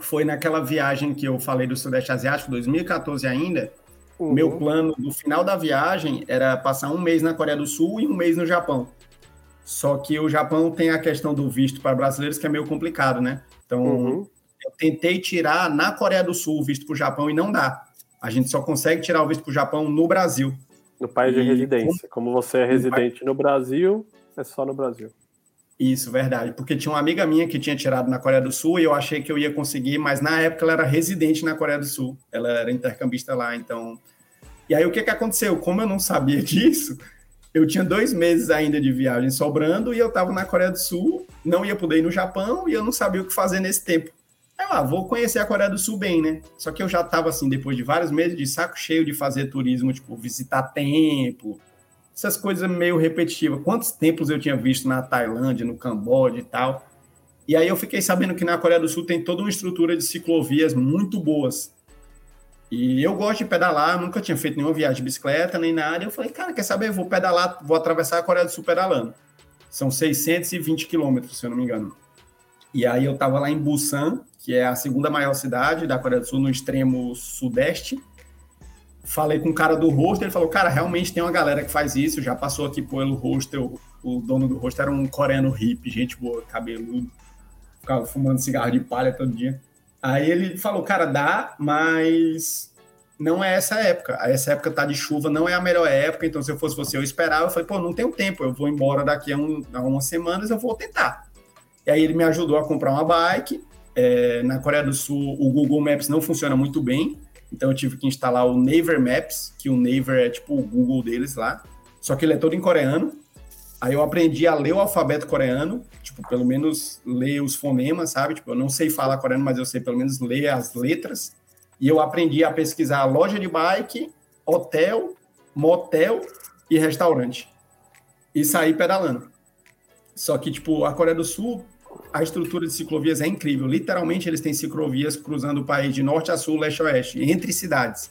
A: foi naquela viagem que eu falei do Sudeste Asiático, 2014 ainda. Uhum. Meu plano no final da viagem era passar um mês na Coreia do Sul e um mês no Japão. Só que o Japão tem a questão do visto para brasileiros que é meio complicado, né? Então, uhum. eu tentei tirar na Coreia do Sul o visto para o Japão e não dá. A gente só consegue tirar o visto para o Japão no Brasil.
B: No país de residência. Como você é residente no Brasil, é só no Brasil.
A: Isso, verdade. Porque tinha uma amiga minha que tinha tirado na Coreia do Sul e eu achei que eu ia conseguir, mas na época ela era residente na Coreia do Sul. Ela era intercambista lá, então. E aí o que, que aconteceu? Como eu não sabia disso, eu tinha dois meses ainda de viagem sobrando e eu estava na Coreia do Sul, não ia poder ir no Japão e eu não sabia o que fazer nesse tempo. Aí lá, vou conhecer a Coreia do Sul bem, né? Só que eu já tava assim, depois de vários meses de saco cheio de fazer turismo, tipo, visitar templo, essas coisas meio repetitivas. Quantos templos eu tinha visto na Tailândia, no Camboja e tal. E aí eu fiquei sabendo que na Coreia do Sul tem toda uma estrutura de ciclovias muito boas. E eu gosto de pedalar, nunca tinha feito nenhuma viagem de bicicleta nem nada. Eu falei, cara, quer saber? Vou pedalar, vou atravessar a Coreia do Sul pedalando. São 620 quilômetros, se eu não me engano. E aí eu tava lá em Busan, que é a segunda maior cidade da Coreia do Sul, no extremo sudeste. Falei com o cara do hostel, ele falou, cara, realmente tem uma galera que faz isso, já passou aqui pelo hostel, o dono do hostel era um coreano hippie, gente boa, cabeludo, ficava fumando cigarro de palha todo dia. Aí ele falou, cara, dá, mas não é essa época. Essa época tá de chuva, não é a melhor época, então se eu fosse você, eu esperava. Eu falei, pô, não tenho tempo, eu vou embora daqui a, um, a umas semanas, eu vou tentar. E aí ele me ajudou a comprar uma bike, é, na Coreia do Sul, o Google Maps não funciona muito bem, então eu tive que instalar o Naver Maps, que o Naver é tipo o Google deles lá, só que ele é todo em coreano. Aí eu aprendi a ler o alfabeto coreano, tipo, pelo menos ler os fonemas, sabe? Tipo, eu não sei falar coreano, mas eu sei pelo menos ler as letras. E eu aprendi a pesquisar loja de bike, hotel, motel e restaurante. E sair pedalando. Só que, tipo, a Coreia do Sul a estrutura de ciclovias é incrível. Literalmente, eles têm ciclovias cruzando o país de norte a sul, leste a oeste, entre cidades.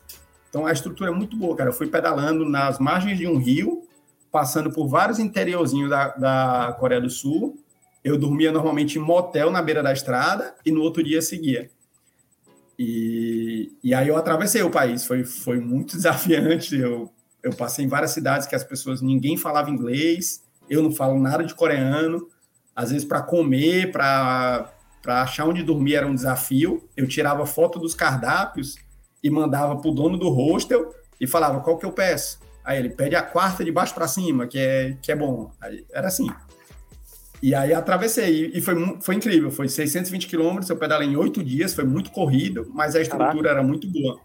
A: Então, a estrutura é muito boa, cara. Eu fui pedalando nas margens de um rio, passando por vários interiorzinhos da, da Coreia do Sul. Eu dormia normalmente em motel na beira da estrada e no outro dia seguia. E, e aí eu atravessei o país. Foi, foi muito desafiante. Eu, eu passei em várias cidades que as pessoas, ninguém falava inglês. Eu não falo nada de coreano às vezes para comer, para achar onde dormir era um desafio. Eu tirava foto dos cardápios e mandava para o dono do hostel e falava qual que eu peço. Aí ele pede a quarta de baixo para cima, que é, que é bom. Aí, era assim. E aí atravessei, e foi, foi incrível, foi 620 quilômetros, eu pedalei em oito dias, foi muito corrido, mas a estrutura Caraca. era muito boa.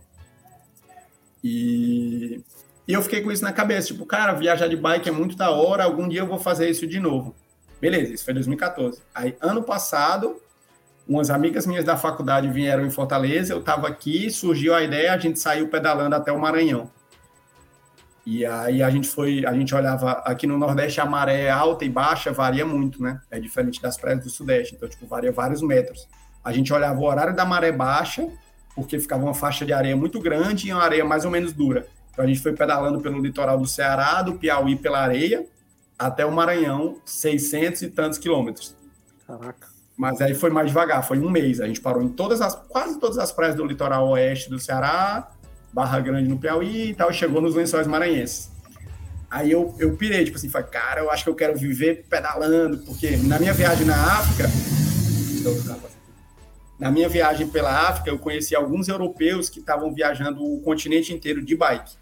A: E, e eu fiquei com isso na cabeça, tipo, cara, viajar de bike é muito da hora, algum dia eu vou fazer isso de novo. Beleza, isso foi 2014. Aí, ano passado, umas amigas minhas da faculdade vieram em Fortaleza, eu estava aqui, surgiu a ideia, a gente saiu pedalando até o Maranhão. E aí a gente foi, a gente olhava aqui no Nordeste a maré alta e baixa varia muito, né? É diferente das praias do Sudeste, então tipo varia vários metros. A gente olhava o horário da maré baixa, porque ficava uma faixa de areia muito grande e uma areia mais ou menos dura. Então a gente foi pedalando pelo litoral do Ceará, do Piauí pela areia, até o Maranhão, 600 e tantos quilômetros. Caraca. Mas aí foi mais devagar, foi um mês. A gente parou em todas as, quase todas as praias do litoral oeste do Ceará, Barra Grande no Piauí e tal, chegou nos lençóis maranhenses. Aí eu, eu pirei, tipo assim, falei, cara, eu acho que eu quero viver pedalando, porque na minha viagem na África, na minha viagem pela África, eu conheci alguns europeus que estavam viajando o continente inteiro de bike.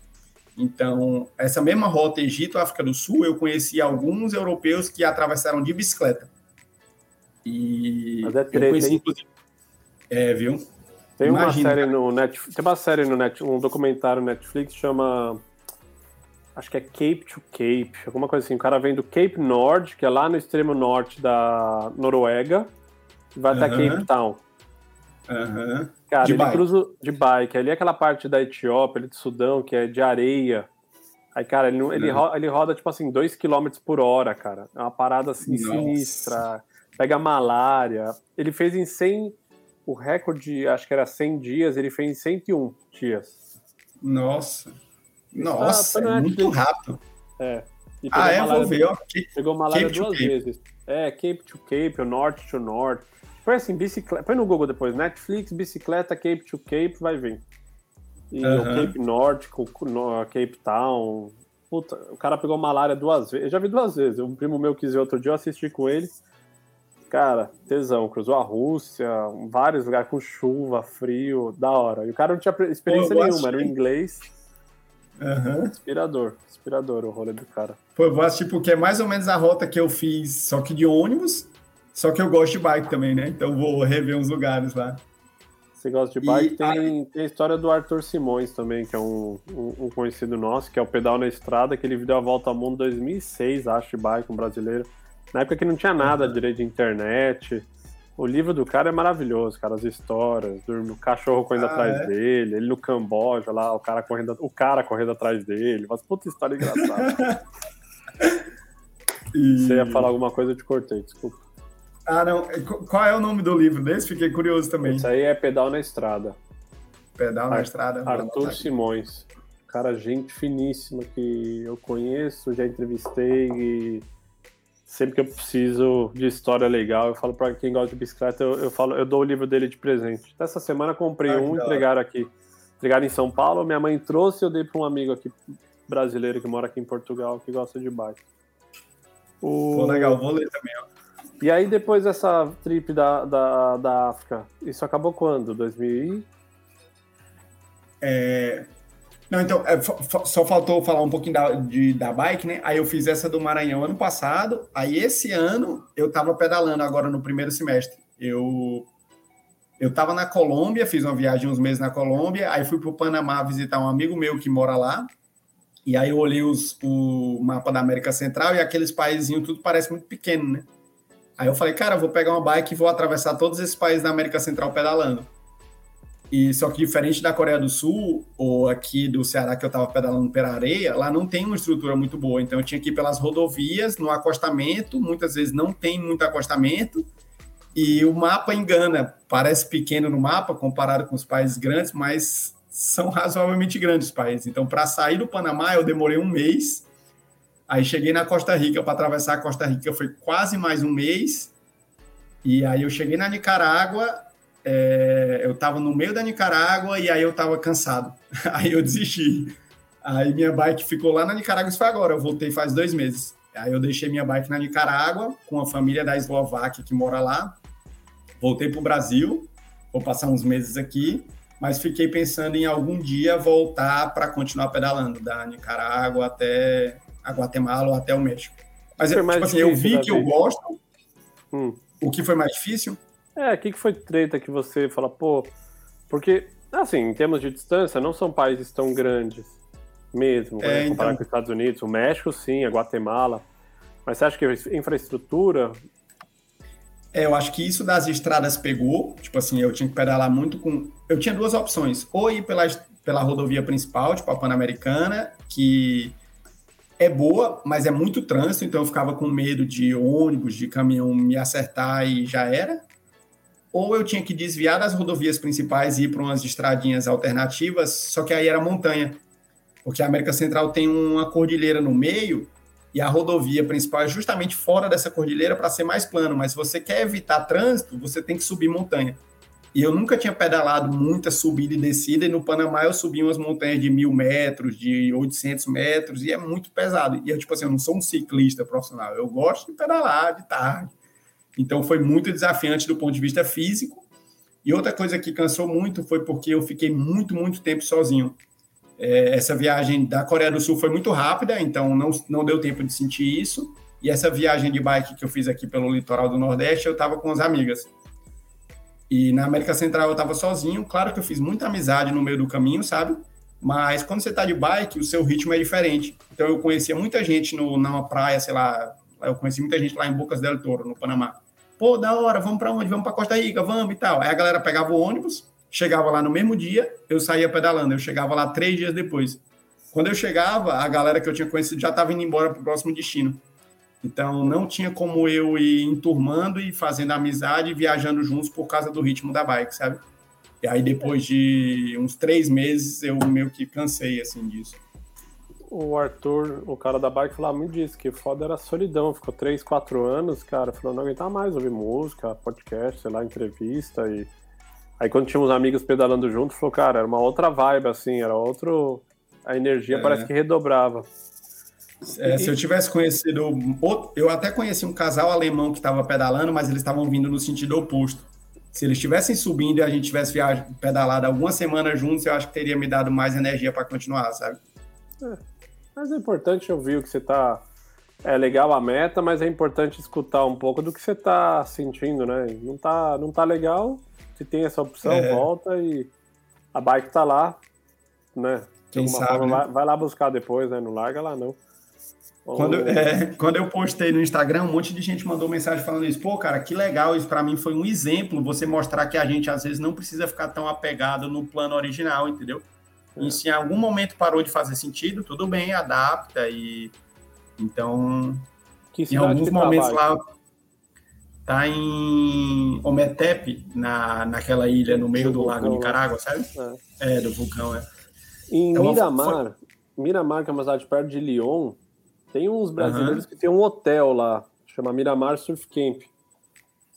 A: Então, essa mesma rota Egito-África do Sul, eu conheci alguns europeus que atravessaram de bicicleta. E
B: Mas é treta, eu conheci, inclusive...
A: É, viu?
B: Tem Imagina, uma série no Netflix, tem uma série no Netflix, um documentário no Netflix chama acho que é Cape to Cape, alguma coisa assim. O cara vem do Cape Nord, que é lá no extremo norte da Noruega, e vai até Cape Town.
A: Uhum.
B: Cara, de ele bike. cruza de bike. Ali é aquela parte da Etiópia, ali do Sudão, que é de areia. Aí, cara, ele, ele, uhum. roda, ele roda, tipo assim, 2 km por hora, cara. É uma parada assim Nossa. sinistra. Pega malária. Ele fez em 100 o recorde, acho que era 100 dias, ele fez em 101 dias.
A: Nossa. Nossa, tá, é muito rápido.
B: É.
A: ah, é? Vou ver, ó.
B: Pegou malária Cape duas vezes. É, Cape to Cape, o North to North. Foi assim, bicicleta. Põe no Google depois, Netflix, bicicleta, Cape to Cape, vai vir. E o Cape North, Cape Town. Puta, o cara pegou malária duas vezes. Eu já vi duas vezes. Um primo meu quis ver outro dia, eu assisti com ele. Cara, tesão, cruzou a Rússia, vários lugares com chuva, frio, da hora. E o cara não tinha experiência Pô, nenhuma, era o inglês.
A: Uhum.
B: Inspirador, inspirador o rolê do cara.
A: Pô, eu vou assistir porque é mais ou menos a rota que eu fiz, só que de ônibus, só que eu gosto de bike também, né? Então vou rever uns lugares lá.
B: Você gosta de bike? E, tem, tem, a história do Arthur Simões também, que é um, um, um, conhecido nosso, que é o Pedal na Estrada, que ele deu a volta ao mundo em 2006, acho, de bike, um brasileiro. Na época que não tinha nada uhum. direito de internet. O livro do cara é maravilhoso, cara, as histórias, o cachorro correndo ah, atrás é? dele, ele no Camboja lá, o cara correndo, o cara correndo atrás dele, mas puta história engraçada. e... Você ia falar alguma coisa, eu te cortei, desculpa.
A: Ah, não. Qual é o nome do livro desse? Fiquei curioso também.
B: Isso aí é Pedal na Estrada.
A: Pedal na Ar Estrada.
B: Arthur Simões. Cara, gente finíssima que eu conheço, já entrevistei e sempre que eu preciso de história legal, eu falo para quem gosta de bicicleta, eu, eu, falo, eu dou o livro dele de presente. Essa semana comprei ah, um, entregaram aqui. Entregaram em São Paulo, minha mãe trouxe e eu dei para um amigo aqui brasileiro que mora aqui em Portugal, que gosta de bike.
A: O... Pô, legal, vou ler também, ó.
B: E aí, depois dessa trip da, da, da África, isso acabou quando? 2000
A: É, não, então, é, só faltou falar um pouquinho da, de, da bike, né? Aí eu fiz essa do Maranhão ano passado. Aí esse ano eu tava pedalando agora no primeiro semestre. Eu eu tava na Colômbia, fiz uma viagem uns meses na Colômbia, aí fui pro Panamá visitar um amigo meu que mora lá. E aí eu olhei os, o mapa da América Central e aqueles países tudo parece muito pequeno, né? Aí eu falei, cara, vou pegar uma bike e vou atravessar todos esses países da América Central pedalando. E só que diferente da Coreia do Sul ou aqui do Ceará que eu estava pedalando pela areia, lá não tem uma estrutura muito boa. Então eu tinha que ir pelas rodovias, no acostamento, muitas vezes não tem muito acostamento. E o mapa engana, parece pequeno no mapa comparado com os países grandes, mas são razoavelmente grandes os países. Então para sair do Panamá eu demorei um mês. Aí cheguei na Costa Rica para atravessar a Costa Rica foi quase mais um mês. E aí eu cheguei na Nicarágua é, eu estava no meio da Nicarágua e aí eu estava cansado. Aí eu desisti. Aí minha bike ficou lá na Nicarágua, isso foi agora, eu voltei faz dois meses. Aí eu deixei minha bike na Nicarágua com a família da Eslováquia que mora lá. Voltei para o Brasil, vou passar uns meses aqui, mas fiquei pensando em algum dia voltar para continuar pedalando da Nicarágua até a Guatemala ou até o México. Mas tipo assim, eu vi que eu gosto. Hum. O que foi mais difícil?
B: É, o que, que foi treta que você fala, pô. Porque, assim, em termos de distância, não são países tão grandes mesmo, é, né, comparado então... com os Estados Unidos. O México, sim, a Guatemala. Mas você acha que a infraestrutura.
A: É, eu acho que isso das estradas pegou. Tipo assim, eu tinha que pedalar muito com. Eu tinha duas opções. Ou ir pela, pela rodovia principal, tipo a Pan-Americana, que é boa, mas é muito trânsito, então eu ficava com medo de ônibus, de caminhão me acertar e já era. Ou eu tinha que desviar das rodovias principais e ir para umas estradinhas alternativas, só que aí era montanha. Porque a América Central tem uma cordilheira no meio e a rodovia principal é justamente fora dessa cordilheira para ser mais plano, mas se você quer evitar trânsito, você tem que subir montanha. E eu nunca tinha pedalado muita subida e descida, e no Panamá eu subi umas montanhas de mil metros, de 800 metros, e é muito pesado. E eu, tipo assim, eu não sou um ciclista profissional, eu gosto de pedalar de tarde. Então foi muito desafiante do ponto de vista físico. E outra coisa que cansou muito foi porque eu fiquei muito, muito tempo sozinho. É, essa viagem da Coreia do Sul foi muito rápida, então não, não deu tempo de sentir isso. E essa viagem de bike que eu fiz aqui pelo litoral do Nordeste, eu estava com as amigas. E na América Central eu estava sozinho. Claro que eu fiz muita amizade no meio do caminho, sabe? Mas quando você está de bike, o seu ritmo é diferente. Então eu conhecia muita gente no, numa praia, sei lá, eu conheci muita gente lá em Bocas del Toro, no Panamá. Pô, da hora, vamos para onde? Vamos para Costa Rica, vamos e tal. Aí a galera pegava o ônibus, chegava lá no mesmo dia, eu saía pedalando. Eu chegava lá três dias depois. Quando eu chegava, a galera que eu tinha conhecido já estava indo embora para o próximo destino. Então, não tinha como eu ir enturmando e fazendo amizade e viajando juntos por causa do ritmo da bike, sabe? E aí, depois de uns três meses, eu meio que cansei, assim, disso.
B: O Arthur, o cara da bike, falava muito disso, que foda era a solidão. Ficou três, quatro anos, cara, falou, não aguentava mais ouvir música, podcast, sei lá, entrevista. E aí, quando tinha uns amigos pedalando junto, falou, cara, era uma outra vibe, assim, era outro... A energia é. parece que redobrava.
A: É, se eu tivesse conhecido. Eu até conheci um casal alemão que estava pedalando, mas eles estavam vindo no sentido oposto. Se eles estivessem subindo e a gente tivesse viajado, pedalado algumas semanas juntos, eu acho que teria me dado mais energia para continuar, sabe?
B: É, mas é importante ouvir o que você está. É legal a meta, mas é importante escutar um pouco do que você está sentindo, né? Não tá, não tá legal, se tem essa opção, é. volta e a bike está lá, né?
A: Quem sabe, forma,
B: né? vai, vai lá buscar depois, né? Não larga lá, não.
A: Quando, eu, é, quando eu postei no Instagram, um monte de gente mandou mensagem falando isso. Pô, cara, que legal. Isso para mim foi um exemplo. Você mostrar que a gente às vezes não precisa ficar tão apegado no plano original, entendeu? É. E se em algum momento parou de fazer sentido, tudo bem, adapta. E então, em alguns momentos lá, tá em Ometep, na, naquela ilha no meio do, do lago Nicarágua, sabe? É. é. do vulcão, é.
B: Em então, Miramar, foi... Miramar, que é uma cidade perto de Lyon, tem uns brasileiros uhum. que tem um hotel lá, chama Miramar Surf Camp.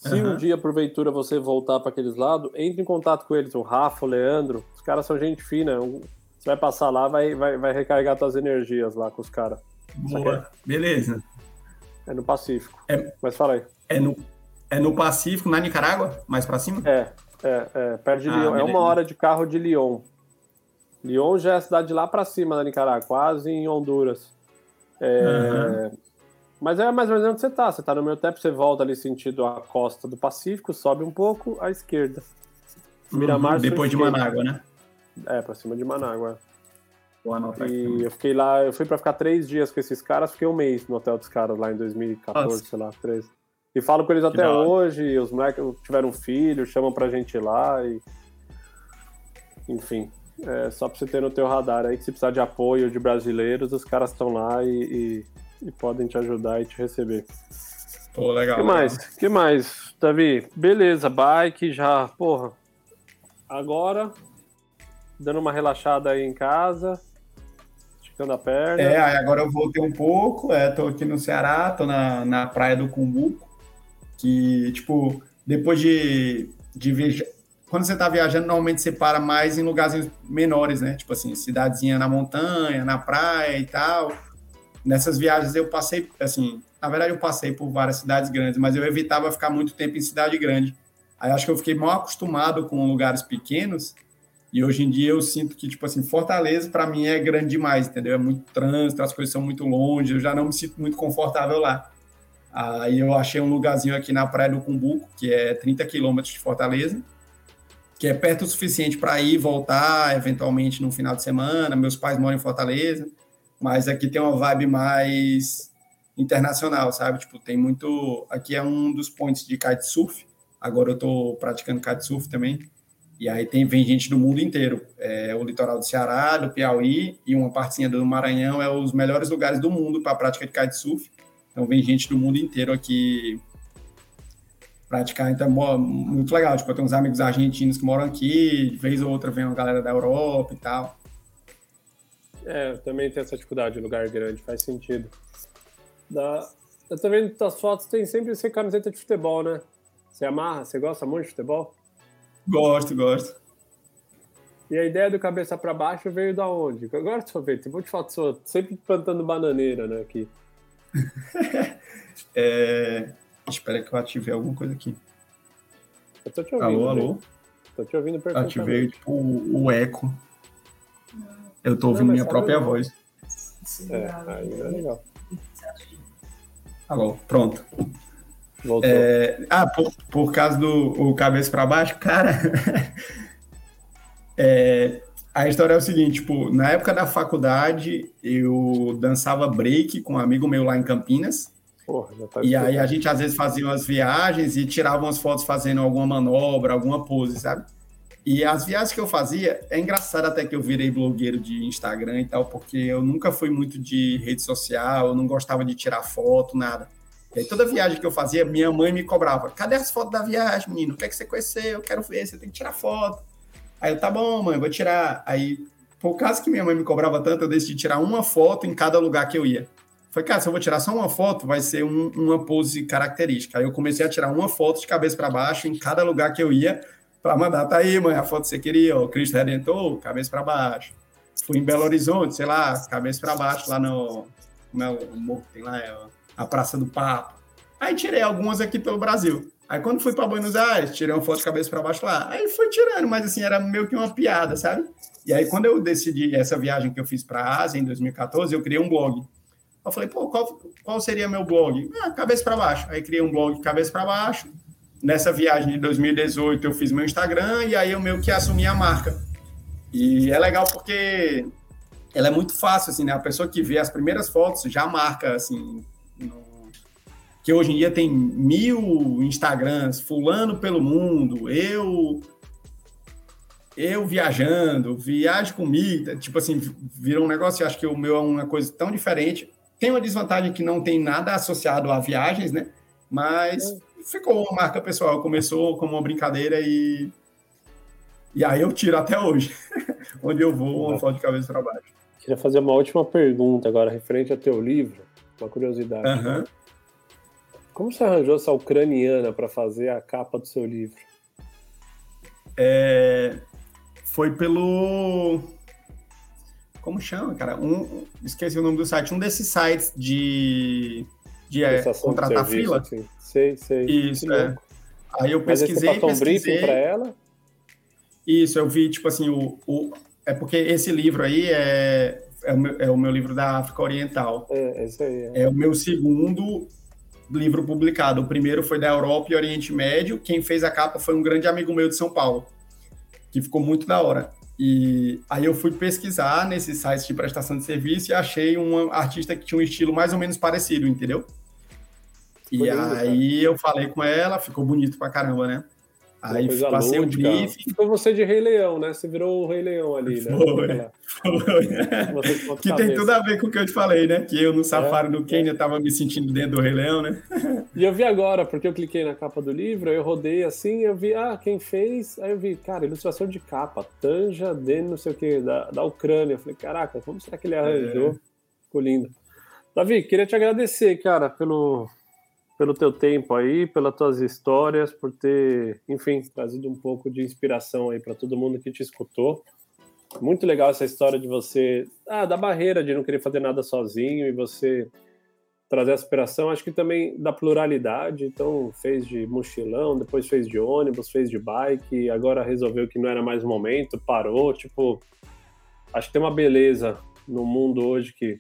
B: Se uhum. um dia, porventura, você voltar para aqueles lados, entre em contato com eles, o Rafa, o Leandro. Os caras são gente fina. Você vai passar lá, vai, vai, vai recarregar suas energias lá com os caras.
A: Boa, beleza.
B: É no Pacífico. É, Mas fala aí.
A: É no, é no Pacífico, na Nicarágua? Mais para cima?
B: É, é, é perto de ah, Lyon. Beleza. É uma hora de carro de Lyon. Lyon já é a cidade lá para cima da Nicarágua, quase em Honduras. É, uhum. Mas é mais ou menos onde você tá. Você tá no meu tempo, você volta ali sentido a costa do Pacífico, sobe um pouco à esquerda.
A: Miramar. Uhum, depois de Manágua, né?
B: É, pra cima de Manágua. E eu fiquei lá, eu fui pra ficar três dias com esses caras, fiquei um mês no hotel dos caras lá em 2014, Nossa. sei lá, 13. E falo com eles que até hoje, os moleques tiveram um filho, chamam pra gente ir lá e. Enfim, é, só para você ter no teu radar aí que se precisar de apoio de brasileiros, os caras estão lá e, e, e, podem te ajudar e te receber.
A: Pô, legal.
B: que mais? que mais, Davi? Beleza, bike já, porra. Agora, dando uma relaxada aí em casa, esticando a perna.
A: É, agora eu voltei um pouco, é, tô aqui no Ceará, tô na, na praia do Cumbuco, que, tipo, depois de, de viajar quando você está viajando, normalmente você para mais em lugares menores, né? Tipo assim, cidadezinha na montanha, na praia e tal. Nessas viagens eu passei, assim, na verdade eu passei por várias cidades grandes, mas eu evitava ficar muito tempo em cidade grande. Aí acho que eu fiquei mal acostumado com lugares pequenos e hoje em dia eu sinto que, tipo assim, Fortaleza para mim é grande demais, entendeu? É muito trânsito, as coisas são muito longe, eu já não me sinto muito confortável lá. Aí eu achei um lugarzinho aqui na Praia do Cumbuco, que é 30 quilômetros de Fortaleza, que é perto o suficiente para ir voltar, eventualmente no final de semana. Meus pais moram em Fortaleza, mas aqui tem uma vibe mais internacional, sabe? Tipo, tem muito. Aqui é um dos pontos de kitesurf. Agora eu estou praticando kitesurf também. E aí tem, vem gente do mundo inteiro. É, o litoral do Ceará, do Piauí e uma partezinha do Maranhão é os melhores lugares do mundo para a prática de kitesurf. Então vem gente do mundo inteiro aqui praticar. Então, muito legal. Tipo, eu tenho uns amigos argentinos que moram aqui, de vez ou outra vem uma galera da Europa e tal.
B: É, eu também tenho essa dificuldade de lugar grande, faz sentido. Da... Eu tô vendo as fotos, tem sempre essa camiseta de futebol, né? Você amarra? Você gosta muito de futebol?
A: Gosto, gosto.
B: E a ideia do cabeça para baixo veio da onde? Agora deixa eu ver, tem muito foto sua, sempre plantando bananeira, né, aqui.
A: é... Espera que eu ativei alguma coisa aqui.
B: Eu tô te ouvindo.
A: Alô, alô?
B: Tô te ouvindo perfeitamente.
A: Ativei, tipo, o, o eco. Eu tô ouvindo Não, minha própria não. voz.
B: É, aí é legal.
A: Alô, pronto. Voltou. É, ah, por, por causa do o cabeça para baixo, cara. é, a história é o seguinte, tipo, na época da faculdade, eu dançava break com um amigo meu lá em Campinas. Porra, tá e aí a gente às vezes fazia umas viagens e tirava umas fotos fazendo alguma manobra, alguma pose, sabe? E as viagens que eu fazia, é engraçado até que eu virei blogueiro de Instagram e tal, porque eu nunca fui muito de rede social, eu não gostava de tirar foto, nada. E aí toda viagem que eu fazia, minha mãe me cobrava: cadê as fotos da viagem, menino? O que é que você conheceu? Eu quero ver, você tem que tirar foto. Aí eu, tá bom, mãe, vou tirar. Aí, por causa que minha mãe me cobrava tanto, eu decidi tirar uma foto em cada lugar que eu ia. Falei, cara, se eu vou tirar só uma foto, vai ser um, uma pose característica. Aí eu comecei a tirar uma foto de cabeça para baixo em cada lugar que eu ia, para mandar, tá aí, mãe, a foto que você queria, ó, Cristo Redentor, cabeça para baixo. Fui em Belo Horizonte, sei lá, cabeça para baixo, lá no, no, no morro tem lá, é, a Praça do Papo. Aí tirei algumas aqui pelo Brasil. Aí quando fui para Buenos Aires, tirei uma foto de cabeça para baixo lá. Aí fui tirando, mas assim, era meio que uma piada, sabe? E aí quando eu decidi essa viagem que eu fiz para a Ásia em 2014, eu criei um blog. Eu falei, pô, qual, qual seria meu blog? Ah, cabeça para baixo. Aí criei um blog cabeça para baixo. Nessa viagem de 2018 eu fiz meu Instagram e aí eu meio que assumi a marca. E é legal porque ela é muito fácil, assim, né? A pessoa que vê as primeiras fotos já marca, assim, que hoje em dia tem mil Instagrams, fulano pelo mundo, eu eu viajando, viagem comigo, tipo assim, virou um negócio, acho que o meu é uma coisa tão diferente. Tem uma desvantagem que não tem nada associado a viagens, né? Mas é. Ficou uma marca pessoal, começou como uma brincadeira e e aí eu tiro até hoje, onde eu vou, uma foto de cabeça para baixo.
B: Queria fazer uma última pergunta agora, referente ao teu livro, uma curiosidade. Uhum. Como você arranjou essa ucraniana para fazer a capa do seu livro?
A: É, foi pelo. Como chama, cara? Um, esqueci o nome do site. Um desses sites de, de é, contratar serviço, fila. Assim.
B: Sei, sei.
A: Isso, é. Aí eu pesquisei. Aí você
B: pesquisei... um briefing para ela?
A: Isso, eu vi, tipo assim, o, o, é porque esse livro aí é, é, o meu, é o meu livro da África Oriental.
B: É, esse aí.
A: É. é o meu segundo livro publicado. O primeiro foi da Europa e Oriente Médio. Quem fez a capa foi um grande amigo meu de São Paulo, que ficou muito da hora. E aí eu fui pesquisar nesses sites de prestação de serviço e achei um artista que tinha um estilo mais ou menos parecido, entendeu? E aí eu falei com ela, ficou bonito pra caramba, né?
B: Aí passei o briefing. Ficou você de Rei Leão, né? Você virou o Rei Leão ali, né?
A: Foi. foi. que tem tudo a ver com o que eu te falei, né? Que eu no safari é, no Quênia é. tava me sentindo dentro do Rei Leão, né?
B: E eu vi agora, porque eu cliquei na capa do livro, aí eu rodei assim, eu vi, ah, quem fez? Aí eu vi, cara, ilustração de capa, Tanja de não sei o que, da, da Ucrânia. Eu falei, caraca, como será que ele arranjou? É. Ficou lindo. Davi, queria te agradecer, cara, pelo, pelo teu tempo aí, pelas tuas histórias, por ter, enfim, trazido um pouco de inspiração aí para todo mundo que te escutou. Muito legal essa história de você, ah, da barreira de não querer fazer nada sozinho e você trazer aspiração, acho que também da pluralidade, então fez de mochilão, depois fez de ônibus, fez de bike, agora resolveu que não era mais o momento, parou, tipo, acho que tem uma beleza no mundo hoje que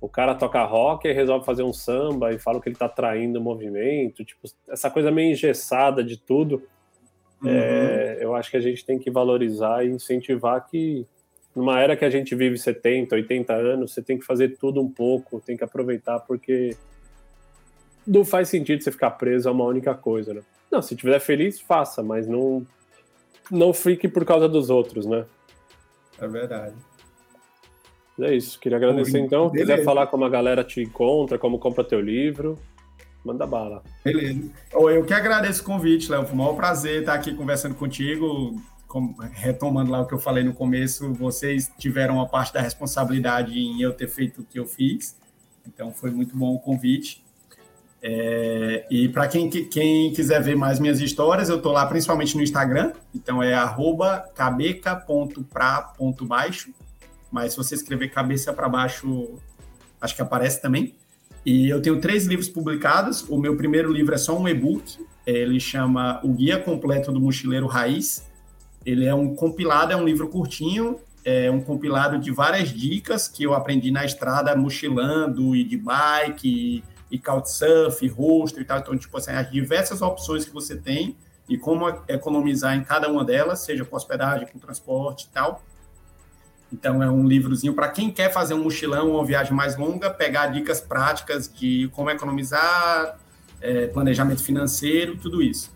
B: o cara toca rock e resolve fazer um samba e fala que ele tá traindo o movimento, tipo, essa coisa meio engessada de tudo, uhum. é, eu acho que a gente tem que valorizar e incentivar que numa era que a gente vive 70, 80 anos, você tem que fazer tudo um pouco, tem que aproveitar porque não faz sentido você ficar preso a uma única coisa, né? Não, se estiver feliz, faça, mas não não fique por causa dos outros, né?
A: É verdade.
B: É isso. Queria agradecer então. Se quiser falar como a galera te encontra, como compra teu livro, manda bala.
A: Beleza. Eu que agradeço o convite, Léo. Foi um maior prazer estar aqui conversando contigo. Retomando lá o que eu falei no começo, vocês tiveram uma parte da responsabilidade em eu ter feito o que eu fiz. Então foi muito bom o convite. É, e para quem, quem quiser ver mais minhas histórias, eu estou lá principalmente no Instagram, então é cabeca.pra.baixo, mas se você escrever cabeça para baixo, acho que aparece também. E eu tenho três livros publicados. O meu primeiro livro é só um e-book, ele chama O Guia Completo do Mochileiro Raiz. Ele é um compilado, é um livro curtinho, é um compilado de várias dicas que eu aprendi na estrada mochilando e de bike e Couchsurf, rosto e tal. Então, tipo assim, as diversas opções que você tem e como economizar em cada uma delas, seja com hospedagem, com transporte e tal. Então, é um livrozinho para quem quer fazer um mochilão, uma viagem mais longa, pegar dicas práticas de como economizar, é, planejamento financeiro, tudo isso.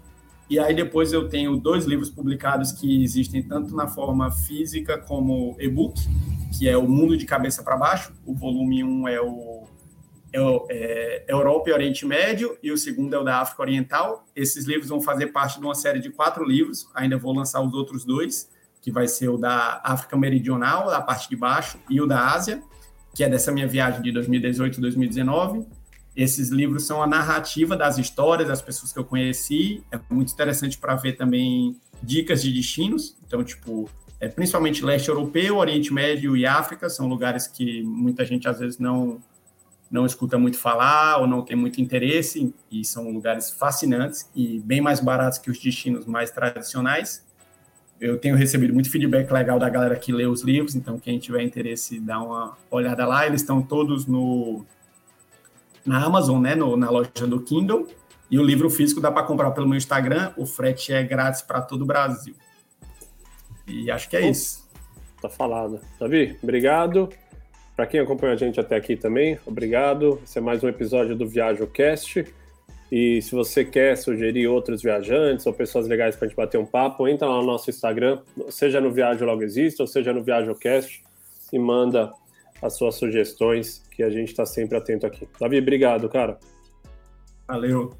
A: E aí depois eu tenho dois livros publicados que existem tanto na forma física como e-book, que é o Mundo de Cabeça para Baixo. O volume 1 é o é, é, Europa e Oriente Médio, e o segundo é o da África Oriental. Esses livros vão fazer parte de uma série de quatro livros, ainda vou lançar os outros dois, que vai ser o da África Meridional, da parte de baixo, e o da Ásia, que é dessa minha viagem de 2018 e 2019. Esses livros são a narrativa das histórias das pessoas que eu conheci. É muito interessante para ver também dicas de destinos. Então, tipo, é, principalmente leste europeu, Oriente Médio e África são lugares que muita gente às vezes não não escuta muito falar ou não tem muito interesse, e são lugares fascinantes e bem mais baratos que os destinos mais tradicionais. Eu tenho recebido muito feedback legal da galera que lê os livros, então quem tiver interesse, dá uma olhada lá. Eles estão todos no na Amazon, né, no, na loja do Kindle. E o livro físico dá para comprar pelo meu Instagram. O frete é grátis para todo o Brasil. E acho que é isso.
B: Tá falado. Davi, obrigado. Para quem acompanha a gente até aqui também, obrigado. Esse é mais um episódio do ViajoCast. E se você quer sugerir outros viajantes ou pessoas legais para a gente bater um papo, entra lá no nosso Instagram, seja no Viajo Logo Existe ou seja no ViajoCast e manda as suas sugestões, que a gente está sempre atento aqui. Davi, obrigado, cara.
A: Valeu.